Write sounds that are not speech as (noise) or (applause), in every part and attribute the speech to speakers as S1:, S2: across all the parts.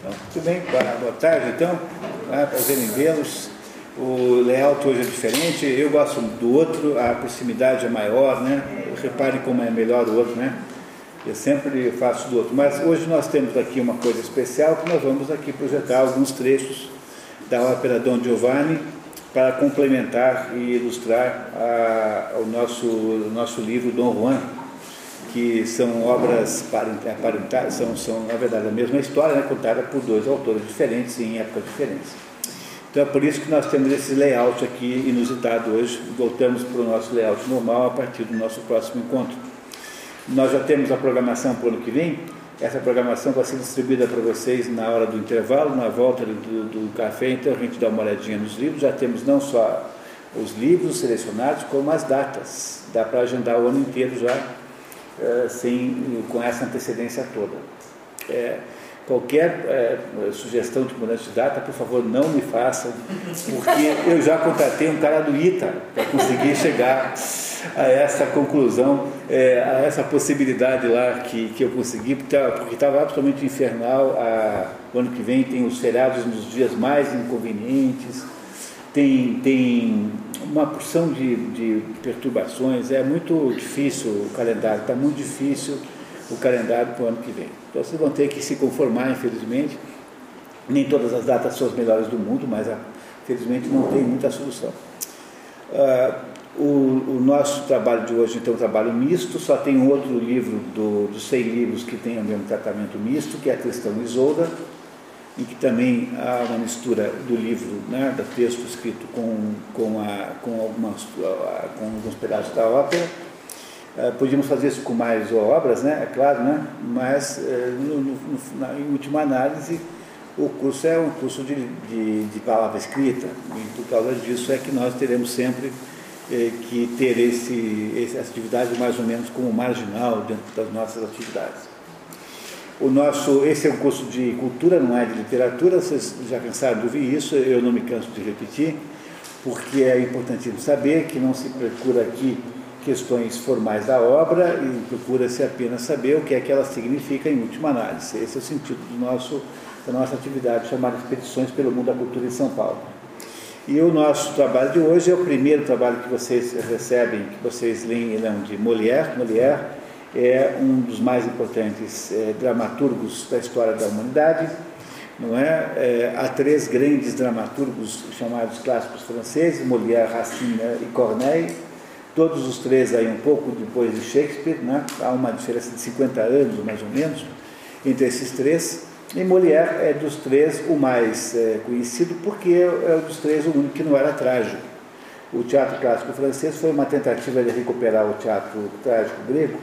S1: Então, tudo bem? Boa tarde, então. Ah, prazer em vê-los. O layout hoje é diferente, eu gosto do outro, a proximidade é maior, né? Reparem como é melhor o outro, né? Eu sempre faço do outro. Mas hoje nós temos aqui uma coisa especial que nós vamos aqui projetar alguns trechos da ópera Don Giovanni para complementar e ilustrar a, o nosso, o nosso livro Dom Juan, que são obras parentadas, são, são na verdade a mesma história, né, contada por dois autores diferentes em épocas diferentes. Então é por isso que nós temos esse layout aqui inusitado hoje. Voltamos para o nosso layout normal a partir do nosso próximo encontro. Nós já temos a programação para o ano que vem. Essa programação vai ser distribuída para vocês na hora do intervalo, na volta do, do café. Então a gente dá uma olhadinha nos livros. Já temos não só os livros selecionados, como as datas. Dá para agendar o ano inteiro já sem, com essa antecedência toda. É, qualquer é, sugestão de mudança de data, por favor, não me façam, porque eu já contratei um cara do ITA para conseguir chegar a essa conclusão, é, a essa possibilidade lá que, que eu consegui, porque estava absolutamente infernal. A, o ano que vem tem os feriados nos dias mais inconvenientes, tem, tem uma porção de, de perturbações, é muito difícil o calendário, está muito difícil o calendário para o ano que vem. Então vocês vão ter que se conformar, infelizmente. Nem todas as datas são as melhores do mundo, mas infelizmente não tem muita solução. Uh, o, o, nosso trabalho de hoje então é um trabalho misto, só tem outro livro do, dos 100 livros que tem o mesmo tratamento misto, que é a questão Isolda, em que também há uma mistura do livro, né, do texto escrito com, com, a, com, algumas, com alguns pedaços da ópera. Uh, podíamos fazer isso com mais obras, né, é claro, né, mas uh, no, no, na, em última análise o curso é um curso de, de, de, palavra escrita e por causa disso é que nós teremos sempre eh, que ter esse, essa atividade mais ou menos como marginal dentro das nossas atividades. O nosso, esse é um curso de cultura, não é de literatura, vocês já cansaram de ouvir isso, eu não me canso de repetir, porque é importantíssimo saber que não se procura aqui questões formais da obra e procura-se apenas saber o que é que ela significa em última análise. Esse é o sentido do nosso, da nossa atividade chamada Expedições pelo Mundo da Cultura em São Paulo. E o nosso trabalho de hoje é o primeiro trabalho que vocês recebem, que vocês leem, não, de Molière. Molière é um dos mais importantes é, dramaturgos da história da humanidade. Não é? é? Há três grandes dramaturgos chamados clássicos franceses, Molière, Racine e Corneille, todos os três aí um pouco depois de Shakespeare, né? há uma diferença de 50 anos mais ou menos entre esses três, e Molière é dos três o mais é, conhecido porque é, é dos três o único que não era trágico. O teatro clássico francês foi uma tentativa de recuperar o teatro trágico grego,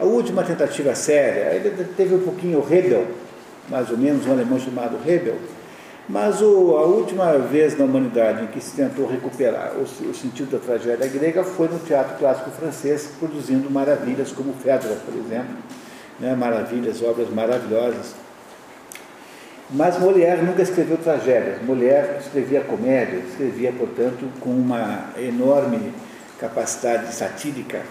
S1: a última tentativa séria, ele teve um pouquinho o Hebel, mais ou menos, um alemão chamado Hebel, mas o, a última vez na humanidade em que se tentou recuperar o, o, sentido da tragédia grega foi no teatro clássico francês, produzindo maravilhas como Fedra, por exemplo, né, maravilhas, obras maravilhosas. Mas Molière nunca escreveu tragédias. Molière escrevia comédia, escrevia, portanto, com uma enorme capacidade satírica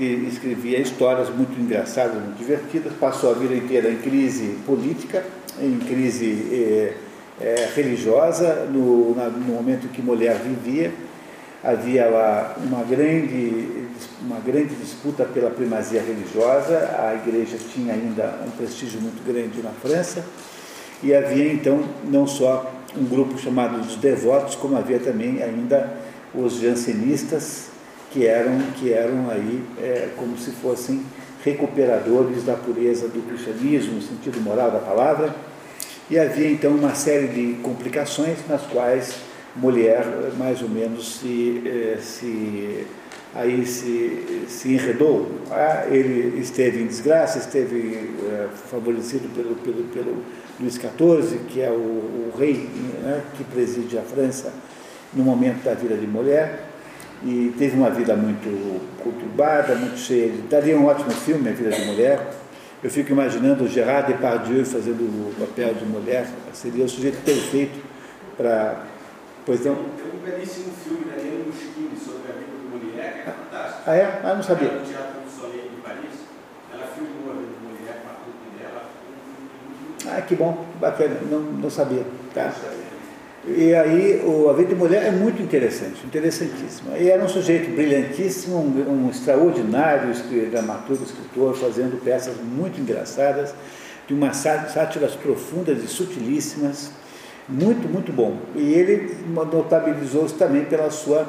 S1: que escrevia histórias muito engraçadas, muito divertidas, passou a vida inteira em crise política, em crise eh, eh, religiosa, no, na, no momento em que mulher vivia, havia lá uma grande, uma grande disputa pela primazia religiosa, a igreja tinha ainda um prestígio muito grande na França, e havia então não só um grupo chamado dos devotos, como havia também ainda os jansenistas, que eram, que eram aí é, como se fossem recuperadores da pureza do cristianismo, no sentido moral da palavra, e havia então uma série de complicações nas quais mulher mais ou menos se, é, se aí se, se enredou. Ah, ele esteve em desgraça, esteve é, favorecido pelo, pelo, pelo Luís XIV, que é o, o rei né, que preside a França no momento da vida de mulher e teve uma vida muito conturbada, muito cheia de... Daria um ótimo filme, A Vida de Mulher. Eu fico imaginando o Gerard Depardieu fazendo o papel de mulher, seria o sujeito perfeito para...
S2: Pois não? Tem um belíssimo filme da Helena Muschini sobre a vida de mulher, que é fantástico.
S1: Ah, é? Ah, não sabia.
S2: no Teatro do Soleil de Paris, ela filmou a vida de mulher com a trupe dela.
S1: Ah, que bom, bacana, não, não sabia. Tá? E aí o A Vida de Mulher é muito interessante, interessantíssimo. E era um sujeito brilhantíssimo, um, um extraordinário dramaturgo, escritor, fazendo peças muito engraçadas, de umas sátiras profundas e sutilíssimas, muito, muito bom. E ele notabilizou-se também pela sua,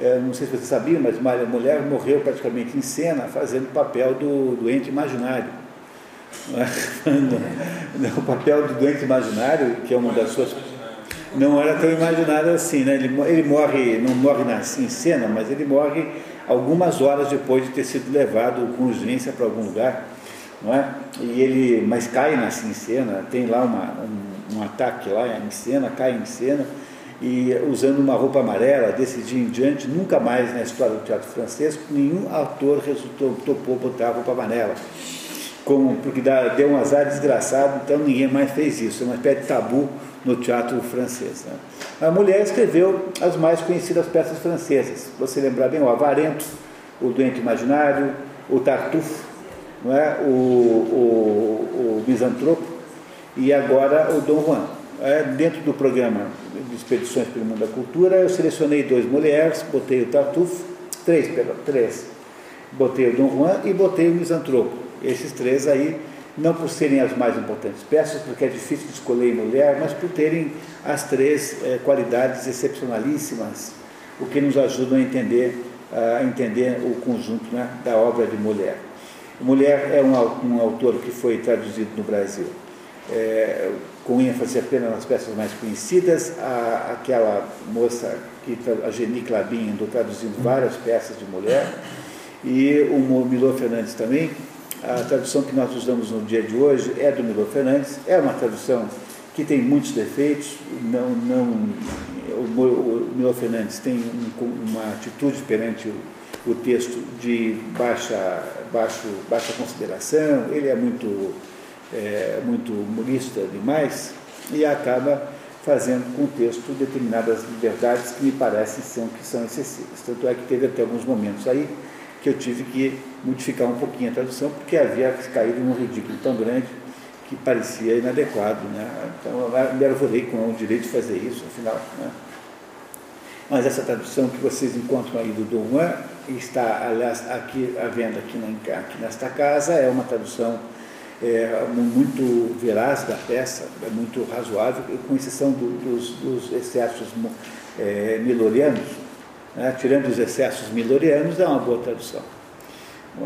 S1: é, não sei se você sabia, mas a mulher morreu praticamente em cena fazendo o papel do doente imaginário. (laughs) (laughs) o papel do doente imaginário, que é uma das suas não era tão imaginário assim, né? Ele, ele morre, não morre na, em cena, mas ele morre algumas horas depois de ter sido levado com urgência para algum lugar, não é? E ele, mas cai na em cena, tem lá uma, um, um, ataque lá em cena, cai em cena e usando uma roupa amarela, desse dia em diante, nunca mais na história do teatro francês nenhum ator resultou, topou botar a roupa amarela. Como, porque dá, deu um azar desgraçado, então ninguém mais fez isso, é uma espécie de tabu no teatro francês. Né? A mulher escreveu as mais conhecidas peças francesas. Você lembrar bem o Avarento, o Doente Imaginário, o Tartufo, não é? o, o, o Misantropo e agora o Dom Juan. É, dentro do programa de Expedições pelo Mundo da Cultura, eu selecionei dois mulheres, botei o Tartufo, três, perdão, três. Botei o Dom Juan e botei o Misantropo. Esses três aí não por serem as mais importantes peças, porque é difícil escolher em mulher, mas por terem as três é, qualidades excepcionalíssimas, o que nos ajuda a entender, a entender o conjunto né, da obra de Mulher. Mulher é um, um autor que foi traduzido no Brasil, é, com ênfase apenas nas peças mais conhecidas, a, aquela moça, que, a Geni Clabin, traduzindo várias peças de Mulher, e o Milô Fernandes também, a tradução que nós usamos no dia de hoje é do Milo Fernandes, é uma tradução que tem muitos defeitos, não, não, o, Milo Fernandes tem um, uma atitude perante o, o, texto de baixa, baixo, baixa consideração, ele é muito, é, muito humorista demais e acaba fazendo com o texto determinadas liberdades que me parecem ser, que são excessivas. Tanto é que teve até alguns momentos aí que eu tive que modificar um pouquinho a tradução, porque havia caído num ridículo tão grande que parecia inadequado. Né? Então eu me arvorei com o direito de fazer isso, afinal. Né? Mas essa tradução que vocês encontram aí do Dom Juan está, aliás, aqui à venda aqui, na, aqui nesta casa, é uma tradução é, muito veraz da peça, é muito razoável, com exceção do, dos, dos excessos é, milorianos, né? tirando os excessos milorianos, é uma boa tradução.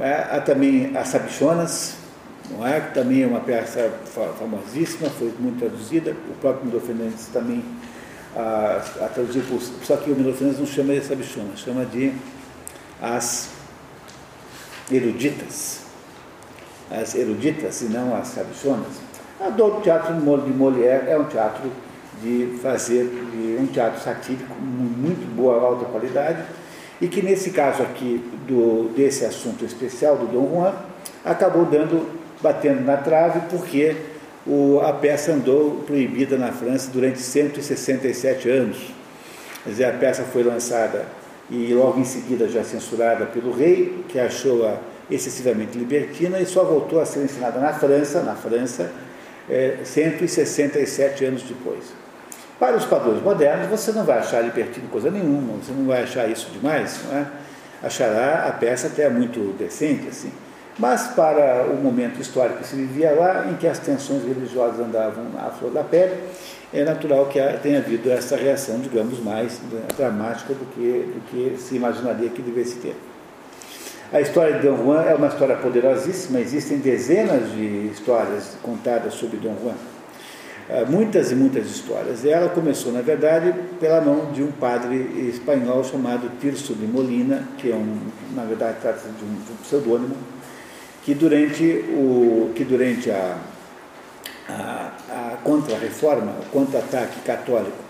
S1: É? Há também as Sabichonas, não é? que também é uma peça famosíssima, foi muito traduzida, o próprio Milo Fernandes também a, a traduzir, por, só que o Milo Fernandes não chama de Sabichonas, chama de as eruditas, as eruditas e não as sabichonas. O teatro de Molière é um teatro de fazer um teatro satírico muito boa, alta qualidade, e que nesse caso aqui do, desse assunto especial do Dom Juan acabou dando, batendo na trave, porque o, a peça andou proibida na França durante 167 anos. Quer dizer, a peça foi lançada e logo em seguida já censurada pelo rei, que achou-a excessivamente libertina e só voltou a ser ensinada na França, na França, é, 167 anos depois. Para os padrões modernos, você não vai achar libertino coisa nenhuma, você não vai achar isso demais, é? achará a peça até muito decente, assim. Mas para o momento histórico que se vivia lá, em que as tensões religiosas andavam à flor da pele, é natural que tenha havido essa reação, digamos, mais dramática do que, do que se imaginaria que devesse ter. A história de Dom Juan é uma história poderosíssima, existem dezenas de histórias contadas sobre Dom Juan. Ah, muitas e muitas histórias. E ela começou, na verdade, pela mão de um padre espanhol chamado Tirso de Molina, que é um, na verdade, trata-se de um, de pseudônimo, que durante, o, que durante a, a, a contra-reforma, o contra-ataque católico,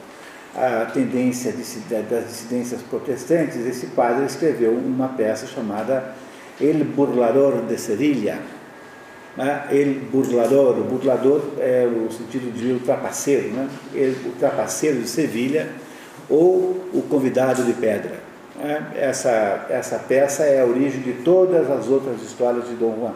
S1: a tendência das dissidências protestantes, esse padre escreveu uma peça chamada El Burlador de Sevilla, né? El burlador, o burlador é o sentido de ultrapaceiro, né? El, o trapaceiro de Sevilha ou o convidado de pedra. Né? Essa, essa peça é a origem de todas as outras histórias de Dom Juan.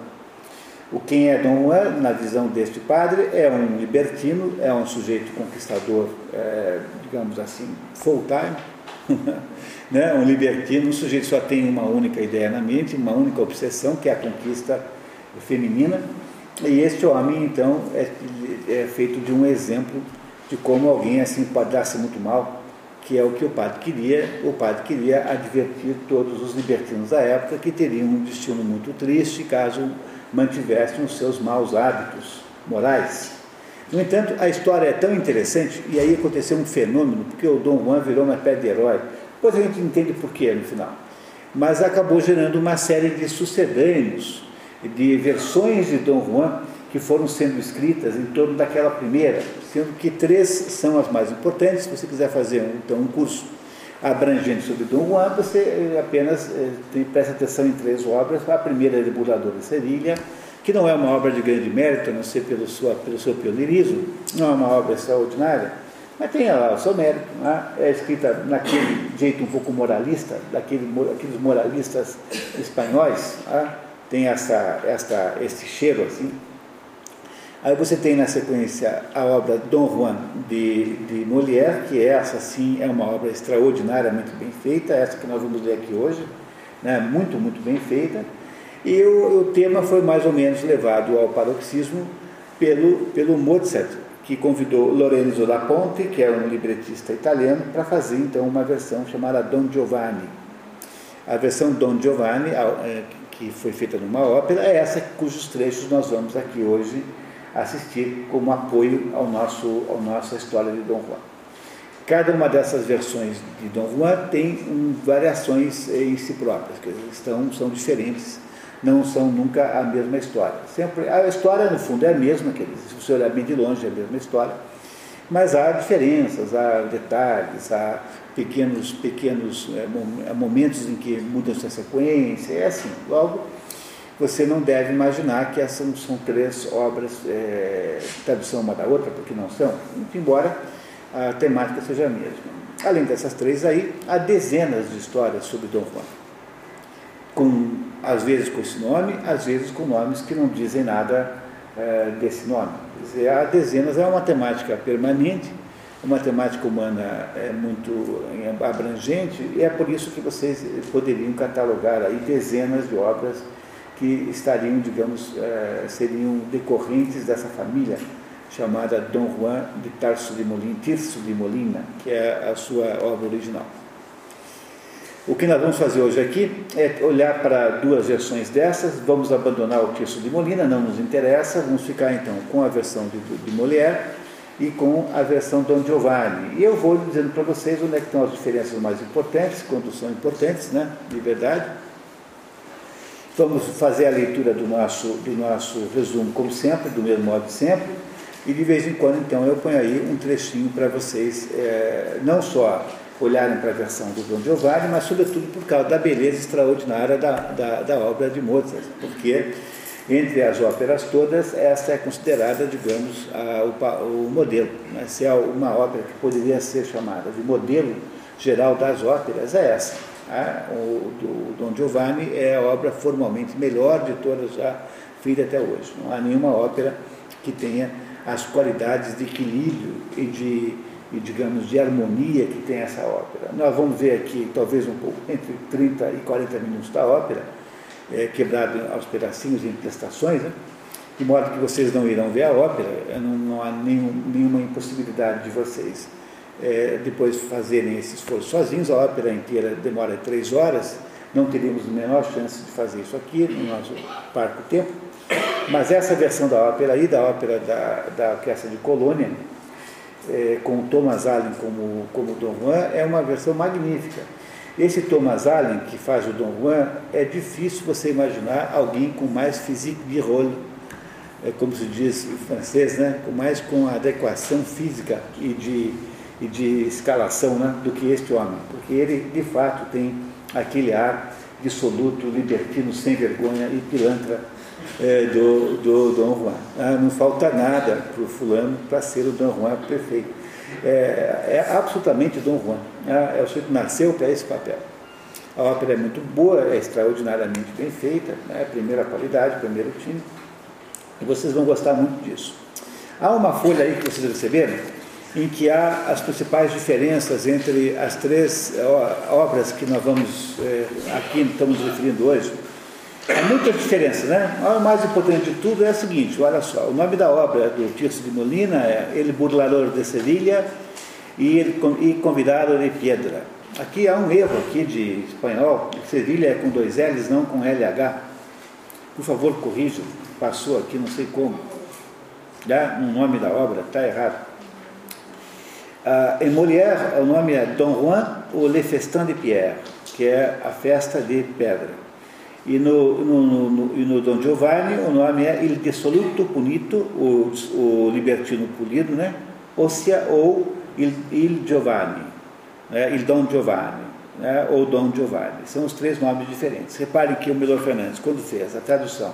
S1: O quem é Dom Juan, na visão deste padre, é um libertino, é um sujeito conquistador, é, digamos assim, full time, (laughs) né? um libertino, um sujeito que só tem uma única ideia na mente, uma única obsessão, que é a conquista feminina. E este homem, então, é, é feito de um exemplo de como alguém assim pode dar-se muito mal, que é o que o padre queria. O padre queria advertir todos os libertinos da época que teriam um destino muito triste caso mantivessem os seus maus hábitos morais. No entanto, a história é tão interessante, e aí aconteceu um fenômeno, porque o Dom Juan virou uma pedra de herói. Depois a gente entende por quê no final. Mas acabou gerando uma série de sucedâneos, de versões de Dom Juan que foram sendo escritas em torno daquela primeira, sendo que três são as mais importantes. Se você quiser fazer então um curso abrangente sobre Dom Juan, você eh, apenas eh, presta atenção em três obras. A primeira é Debulador de Sevilha, que não é uma obra de grande mérito, a não ser pelo, sua, pelo seu pioneirismo, não é uma obra extraordinária, mas tem lá o seu mérito. Né? É escrita naquele jeito um pouco moralista, daquele, daqueles moralistas espanhóis, né? Tem essa, essa, esse cheiro assim. Aí você tem na sequência a obra Dom Juan de, de Molière, que essa sim é uma obra extraordinariamente bem feita, essa que nós vamos ler aqui hoje, né? muito, muito bem feita. E o, o tema foi mais ou menos levado ao paroxismo pelo, pelo Mozart, que convidou Lorenzo da Ponte, que é um libretista italiano, para fazer então uma versão chamada Don Giovanni. A versão Don Giovanni, é, que foi feita numa ópera, é essa cujos trechos nós vamos aqui hoje assistir como apoio ao nosso, ao nossa história de Dom Juan. Cada uma dessas versões de Dom Juan tem um, variações em si próprias, que estão, são diferentes, não são nunca a mesma história. Sempre, a história, no fundo, é a mesma, se você olhar bem de longe, é a mesma história, mas há diferenças, há detalhes, há pequenos, pequenos é, momentos em que muda-se a sequência, é assim. Logo, você não deve imaginar que essas são três obras, é, tradução uma da outra, porque não são, embora a temática seja a mesma. Além dessas três aí, há dezenas de histórias sobre Dom Juan, com, às vezes com esse nome, às vezes com nomes que não dizem nada é, desse nome. Quer dizer, há dezenas, é uma temática permanente, uma temática humana é muito abrangente, e é por isso que vocês poderiam catalogar aí dezenas de obras que estariam, digamos, eh, seriam decorrentes dessa família chamada Dom Juan de Tarso de Molina, Tirso de Molina, que é a sua obra original. O que nós vamos fazer hoje aqui é olhar para duas versões dessas, vamos abandonar o Tirso de Molina, não nos interessa, vamos ficar então com a versão de, de Molière e com a versão Dom Giovanni. E eu vou dizendo para vocês onde é que estão as diferenças mais importantes, quando são importantes, né, de verdade. Vamos fazer a leitura do nosso, do nosso resumo, como sempre, do mesmo modo de sempre, e de vez em quando, então, eu ponho aí um trechinho para vocês, é, não só olharem para a versão do Dom Giovanni, mas, sobretudo, por causa da beleza extraordinária da, da, da obra de Mozart, porque, entre as óperas todas, essa é considerada, digamos, a, o, o, modelo. Né? Se há uma ópera que poderia ser chamada de modelo geral das óperas, é essa. Ah, o do Dom Giovanni é a obra formalmente melhor de todas já feitas até hoje. Não há nenhuma ópera que tenha as qualidades de equilíbrio e de, e, digamos, de harmonia que tem essa ópera. Nós vamos ver aqui, talvez um pouco, (laughs) entre 30 e 40 minutos da ópera, é, quebrado aos pedacinhos em prestações, né? de modo que vocês não irão ver a ópera, não, não há nenhum, nenhuma impossibilidade de vocês é, depois fazerem esse esforço sozinhos, a ópera inteira demora três horas, não teríamos a menor chance de fazer isso aqui no nosso parco tempo. Mas essa versão da ópera aí, da ópera da, da Orquestra de Colônia, é, com Thomas Allen como, como Dom Juan, é uma versão magnífica. Esse Thomas Allen, que faz o Dom Juan, é difícil você imaginar alguém com mais physique de rôle, é, como se diz em francês, né? com mais com adequação física e de e de escalação né, do que este homem, porque ele de fato tem aquele ar dissoluto, libertino, sem vergonha e pilantra é, do, do Dom Juan. Ah, não falta nada para o fulano para ser o Dom Juan perfeito. É, é absolutamente Dom Juan. Ah, é o sujeito nasceu para esse papel. A ópera é muito boa, é extraordinariamente bem feita, né, primeira qualidade, primeiro time. E vocês vão gostar muito disso. Há uma folha aí que vocês receberam, em que há as principais diferenças entre as três obras que nós vamos, é, aqui estamos referindo hoje. Há muita diferença, né? O mais importante de tudo é o seguinte, olha só, o nome da obra do Tirso de Molina é El Burlador de Sevilha e, e Convidado de Piedra. Aqui há um erro aqui de espanhol, Sevilha é com dois L's, não com LH. Por favor, corrija, passou aqui, não sei como. Né? No nome da obra, está errado. Ah, em Molière, o nome é Don Juan ou Le Festin de Pierre, que é a festa de pedra. E no, no, no, no, no Don Giovanni, o nome é Il Dissoluto Punito, o, o libertino polido, né? Ossia ou Il, Il Giovanni, né? Il Don Giovanni, né? ou Don Giovanni. São os três nomes diferentes. Reparem que o Milor Fernandes, quando fez a tradução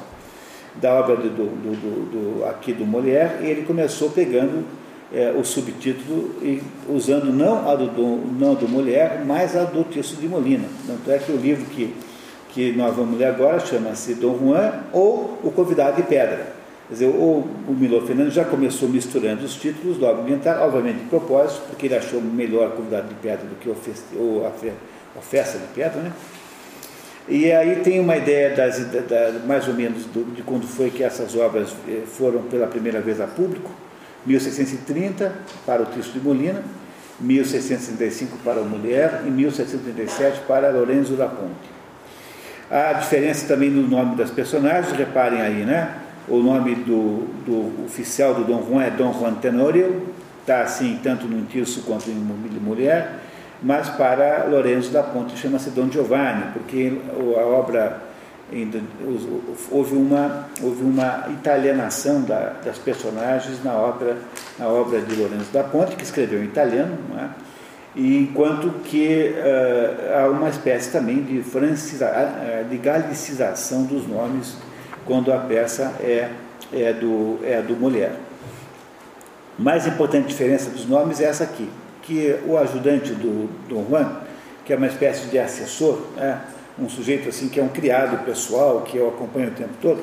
S1: da obra do, do, do, do aqui do Molière, ele começou pegando é, o subtítulo e usando não a do, não do Mulher, mas a do texto de Molina. Tanto é que o livro que, que nós vamos ler agora chama-se Dom Juan ou O Convidado de Pedra. Quer dizer, o, o Milor Fernandes já começou misturando os títulos logo ambiental, obviamente de propósito, porque ele achou melhor Convidado de Pedra do que o, o, a, a Festa de Pedra, né? E aí tem uma ideia das, da, mais ou menos do, de quando foi que essas obras eh, foram pela primeira vez a público. 1630 para o Cristo de Molina, 1635 para a Mulher e 1737 para Lorenzo da Ponte. Há diferença também no nome das personagens, reparem aí, né? O nome do, do oficial do Dom Juan é Dom Juan Tenorio, está assim tanto no Tirso quanto em Mulher, mas para Lorenzo da Ponte chama-se Dom Giovanni, porque a obra houve uma, houve uma italianação da, das personagens na obra, na obra de Lorenzo da Ponte, que escreveu em italiano, é? Enquanto que uh, há uma espécie também de, franciza, uh, de galicização dos nomes quando a peça é, é, do, é do mulher. Mais importante diferença dos nomes é essa aqui, que o ajudante do Dom Juan, que é uma espécie de assessor, é, um sujeito assim que é um criado pessoal, que eu acompanho o tempo todo,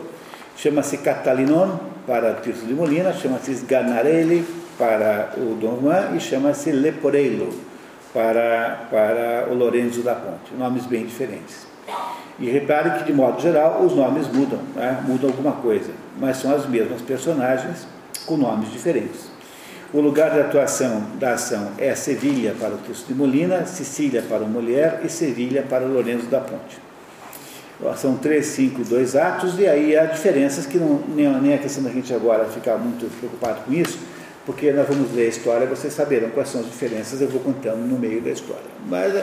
S1: chama-se Catalinon para Tirso de Molina, chama-se Sganarelli para o Dom Juan e chama-se Leporello para, para o Lorenzo da Ponte. Nomes bem diferentes. E repare que, de modo geral, os nomes mudam, né? mudam alguma coisa, mas são as mesmas personagens com nomes diferentes. O lugar de atuação da ação é Sevilha para o Cristo de Molina, Sicília para o Mulher e Sevilha para o Lourenço da Ponte. São três, cinco, dois atos, e aí há diferenças que não, nem, nem a questão da gente agora ficar muito preocupado com isso, porque nós vamos ler a história, vocês saberão quais são as diferenças, eu vou contando no meio da história. Mas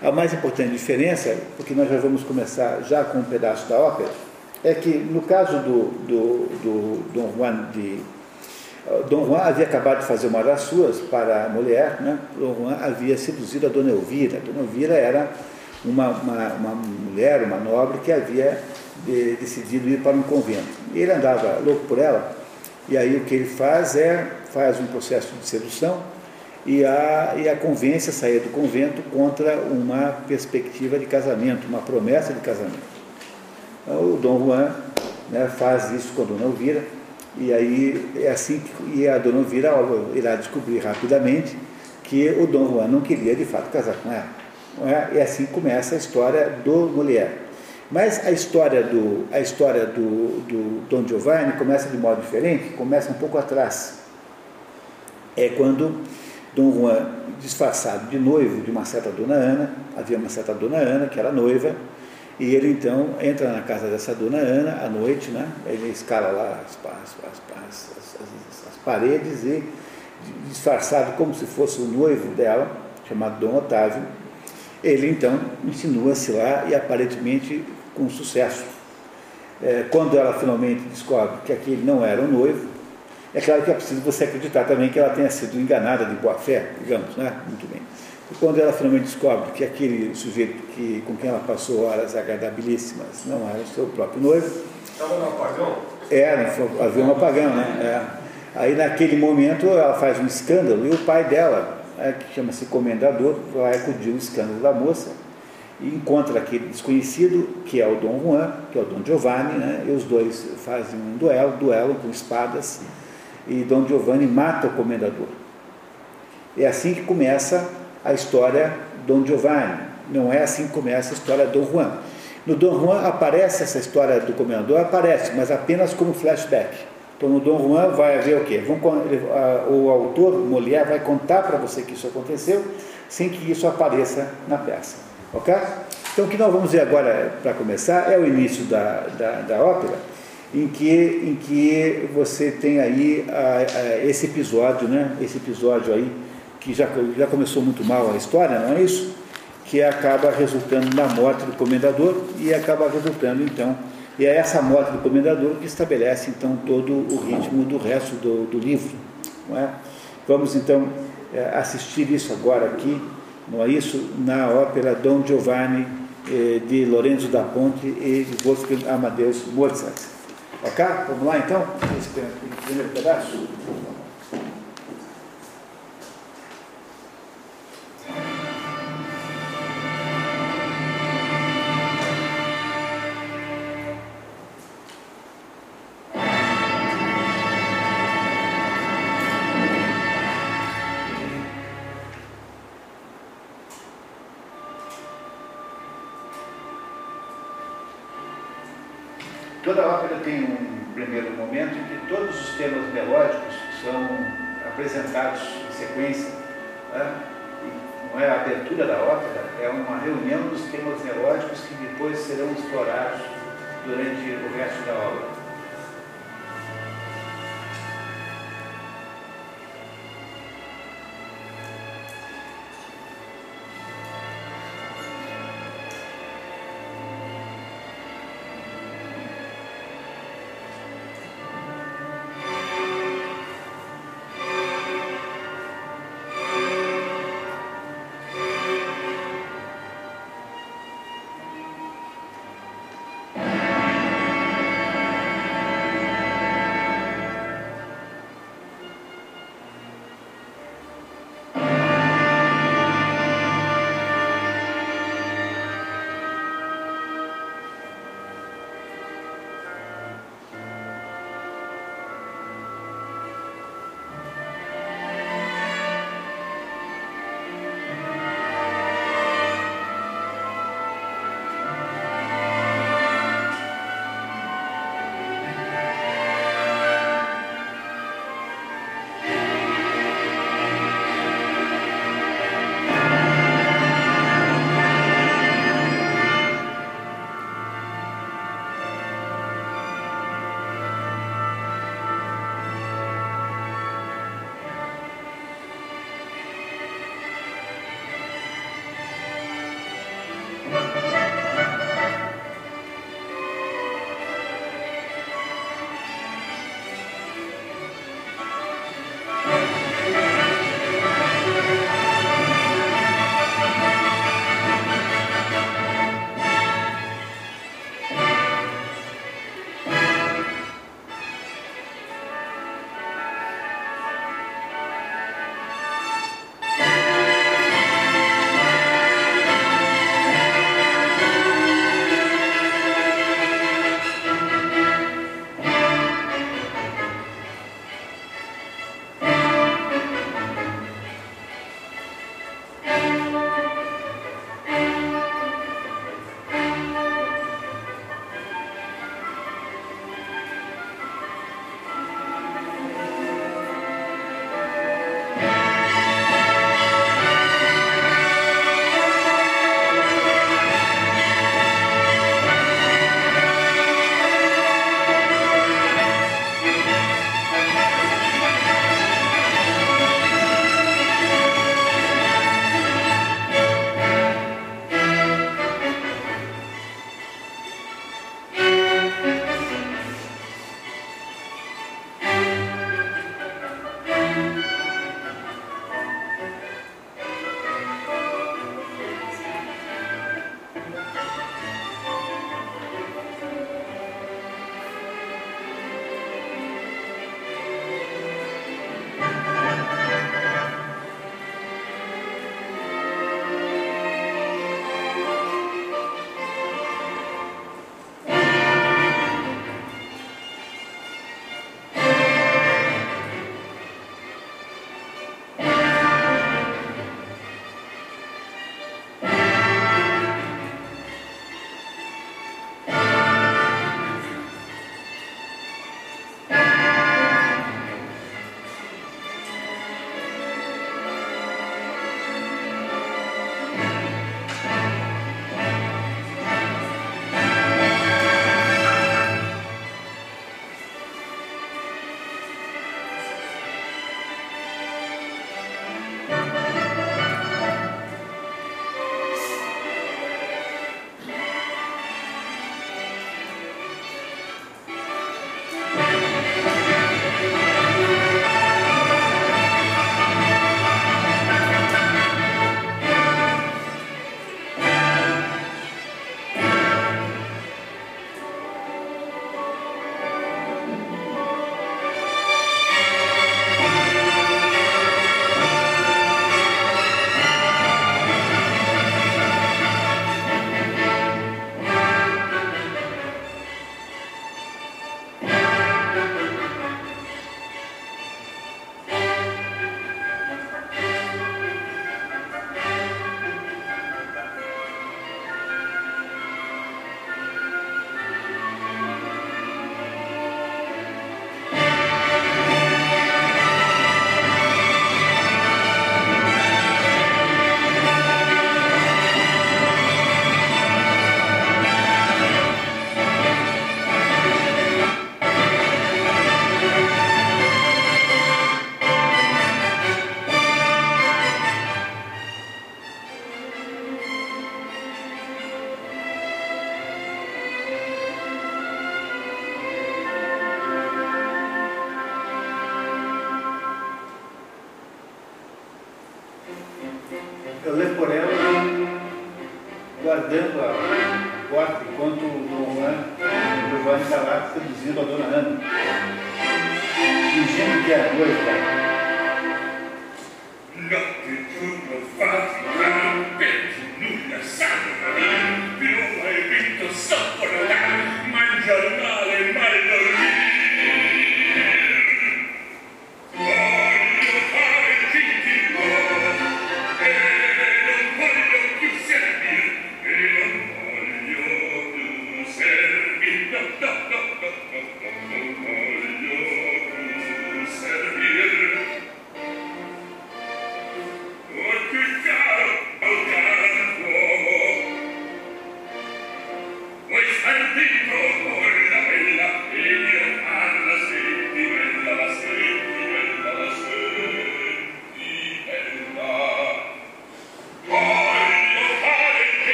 S1: a, mais importante diferença, porque nós já vamos começar já com um pedaço da ópera, é que no caso do, do, do Dom Juan de Dom Juan havia acabado de fazer uma das suas para a mulher, né? Dom Juan havia seduzido a Dona Elvira. Dona Elvira era uma, uma, uma mulher, uma nobre que havia de, decidido ir para um convento. Ele andava louco por ela, e aí o que ele faz é, faz um processo de sedução e a, e a convence a sair do convento contra uma perspectiva de casamento, uma promessa de casamento. Então, o Dom Juan né, faz isso com a Dona Elvira, e aí é assim que e a dona Elvira irá descobrir rapidamente que o Dom Juan não queria de fato casar com ela. É? E assim começa a história do mulher. Mas a história do, a história do, do Dom Giovanni começa de modo diferente, começa um pouco atrás. É quando Dom Juan, disfarçado de noivo de uma certa dona Ana, havia uma certa dona Ana que era noiva, e ele então entra na casa dessa dona Ana à noite, né? ele escala lá as, as, as, as, paredes e, disfarçado como se fosse o noivo dela, chamado Dom Otávio, ele então insinua-se lá e aparentemente com sucesso. É, quando ela finalmente descobre que aquele não era o noivo, é claro que é preciso você acreditar também que ela tenha sido enganada de boa fé, digamos, né? Muito bem. E quando ela finalmente descobre que aquele sujeito que, com quem ela passou horas agradabilíssimas não era o seu próprio noivo.
S2: Estava no apagão?
S1: Era, havia um apagão, né? É. Aí naquele momento ela faz um escândalo e o pai dela, é, que chama-se comendador, vai acudir o escândalo da moça e encontra aquele desconhecido, que é o Dom Juan, que é o Dom Giovanni, né? e os dois fazem um duelo, duelo com espadas, e Dom Giovanni mata o comendador. É assim que começa a história Dom Giovanni, não é assim que começa a história Dom Juan. No Dom Juan aparece essa história do comendador, aparece, mas apenas como flashback. Então no Dom Juan vai haver o quê? O autor, Molière, vai contar para você que isso aconteceu, sem que isso apareça na peça. Ok? Então o que nós vamos ver agora, para começar, é o início da, da, da ópera, em que, em que você tem aí a, a, esse episódio, né? Esse episódio aí, que já, já começou muito mal a história, não é isso? Que acaba resultando na morte do comendador e acaba resultando então, e é essa morte do comendador que estabelece então todo o ritmo do resto do, do livro. Não é? Vamos então é, assistir isso agora aqui não é isso? Na ópera Dom Giovanni eh, de Lorenzo da Ponte e Wolfgang Amadeus Mozart. Ok? Vamos lá então? Esse primeiro pedaço. Tem um primeiro momento em que todos os temas melódicos são apresentados em sequência. Né? não é a abertura da ópera, é uma reunião dos temas melódicos que depois serão explorados durante o resto da obra.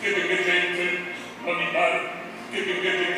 S3: Che che gente ma mi par che che che gente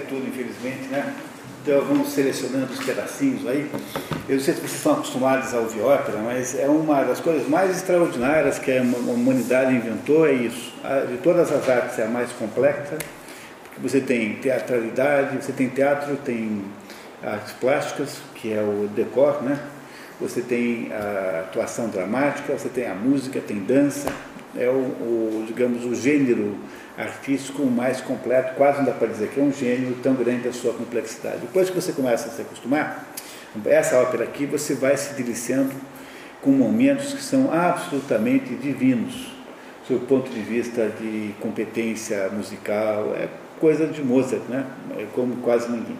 S1: tudo, infelizmente, né? Então vamos selecionando os pedacinhos aí. Eu não sei se vocês estão acostumados a ouvir ópera, mas é uma das coisas mais extraordinárias que a humanidade inventou, é isso. De todas as artes é a mais complexa, porque você tem teatralidade, você tem teatro, tem artes plásticas, que é o decor, né? Você tem a atuação dramática, você tem a música, tem dança, é o, o, digamos, o gênero artístico mais completo, quase não dá para dizer que é um gênero tão grande a sua complexidade. Depois que você começa a se acostumar, essa ópera aqui você vai se deliciando com momentos que são absolutamente divinos, do ponto de vista de competência musical, é coisa de Mozart, né? É como quase ninguém.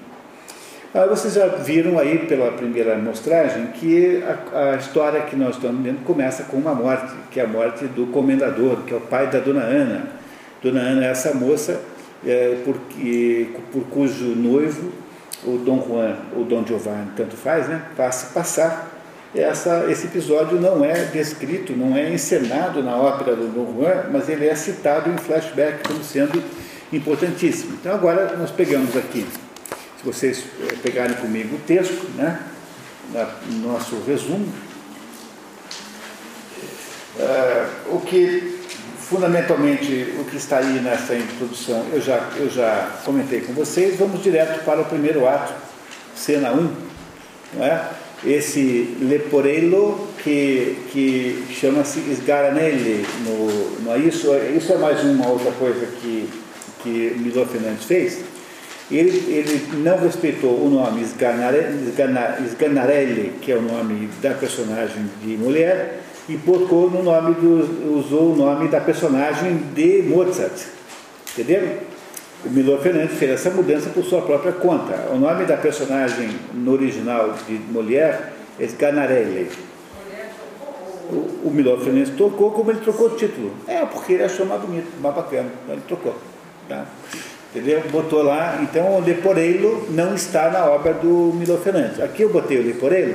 S1: Ah, vocês já viram aí pela primeira mostragem que a, a história que nós estamos vendo começa com uma morte, que é a morte do comendador, que é o pai da dona Ana. Dona Ana é essa moça é, porque, por cujo noivo, o Dom Juan, ou Dom Giovanni, tanto faz, né, passa passar. Essa, esse episódio não é descrito, não é encenado na ópera do Dom Juan, mas ele é citado em flashback como sendo importantíssimo. Então agora nós pegamos aqui se vocês eh, pegarem comigo o texto, né, nosso resumo, eh, o que fundamentalmente o que está aí nessa introdução eu já, eu já comentei com vocês, vamos direto para o primeiro ato, cena 1, não é? esse Leporello que, que chama-se Sgaranelli, no, no, isso, isso é mais uma outra coisa que, que Milo Fernandes fez, ele, ele não respeitou o nome Sganare- Sgana- Sganarelli, que é o nome da personagem de mulher, e botou no nome do, usou o nome da personagem de Mozart. Entendeu? O Milor Fernandes fez essa mudança por sua própria conta. O nome da personagem no original de mulher é Sganarelli. O, o Milor Fernandes trocou como ele trocou o título. É, porque ele achou mais bonito, mais bacana. Então ele trocou. Tá? Entendeu? Botou lá, então o Leporello não está na obra do Milo Fernandes. Aqui eu botei o Leporello,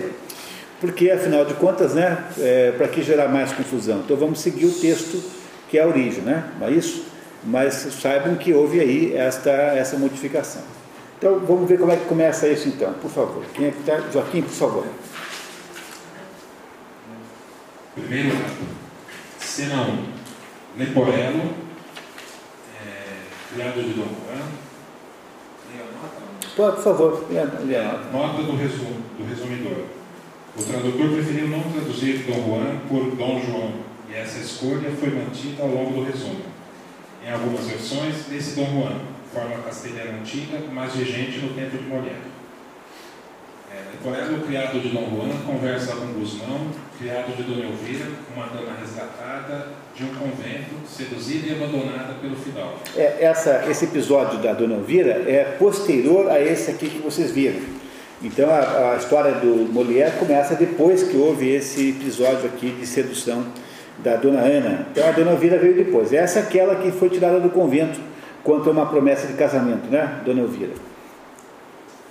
S1: porque afinal de contas, né, é, para que gerar mais confusão? Então vamos seguir o texto que é a origem, né? Não é isso? Mas saibam que houve aí esta, essa modificação. Então vamos ver como é que começa isso então, por favor. Quem é que está? Joaquim, por favor.
S4: Primeiro 1. Leporello, é, criado de Dom Juan. Leia a nota,
S1: por favor, a nota.
S4: Nota do, resumo, do resumidor. O tradutor preferiu não traduzir Dom Juan por Dom João, e essa escolha foi mantida ao longo do resumo. Em algumas versões, esse Dom Juan, forma castelhana antiga, mas vigente no tempo de Molière. É, Leporello, criado de Dom Juan, conversa com Guzmão, criado de Dona Elvira, uma dama resgatada de um convento, seduzida e abandonada pelo fidalgo.
S1: É, essa, esse episódio da Dona Elvira é posterior a esse aqui que vocês viram. Então a, a história do Molière começa depois que houve esse episódio aqui de sedução da Dona Ana. Então a Dona Elvira veio depois. Essa é aquela que foi tirada do convento quanto a uma promessa de casamento, né, Dona Elvira?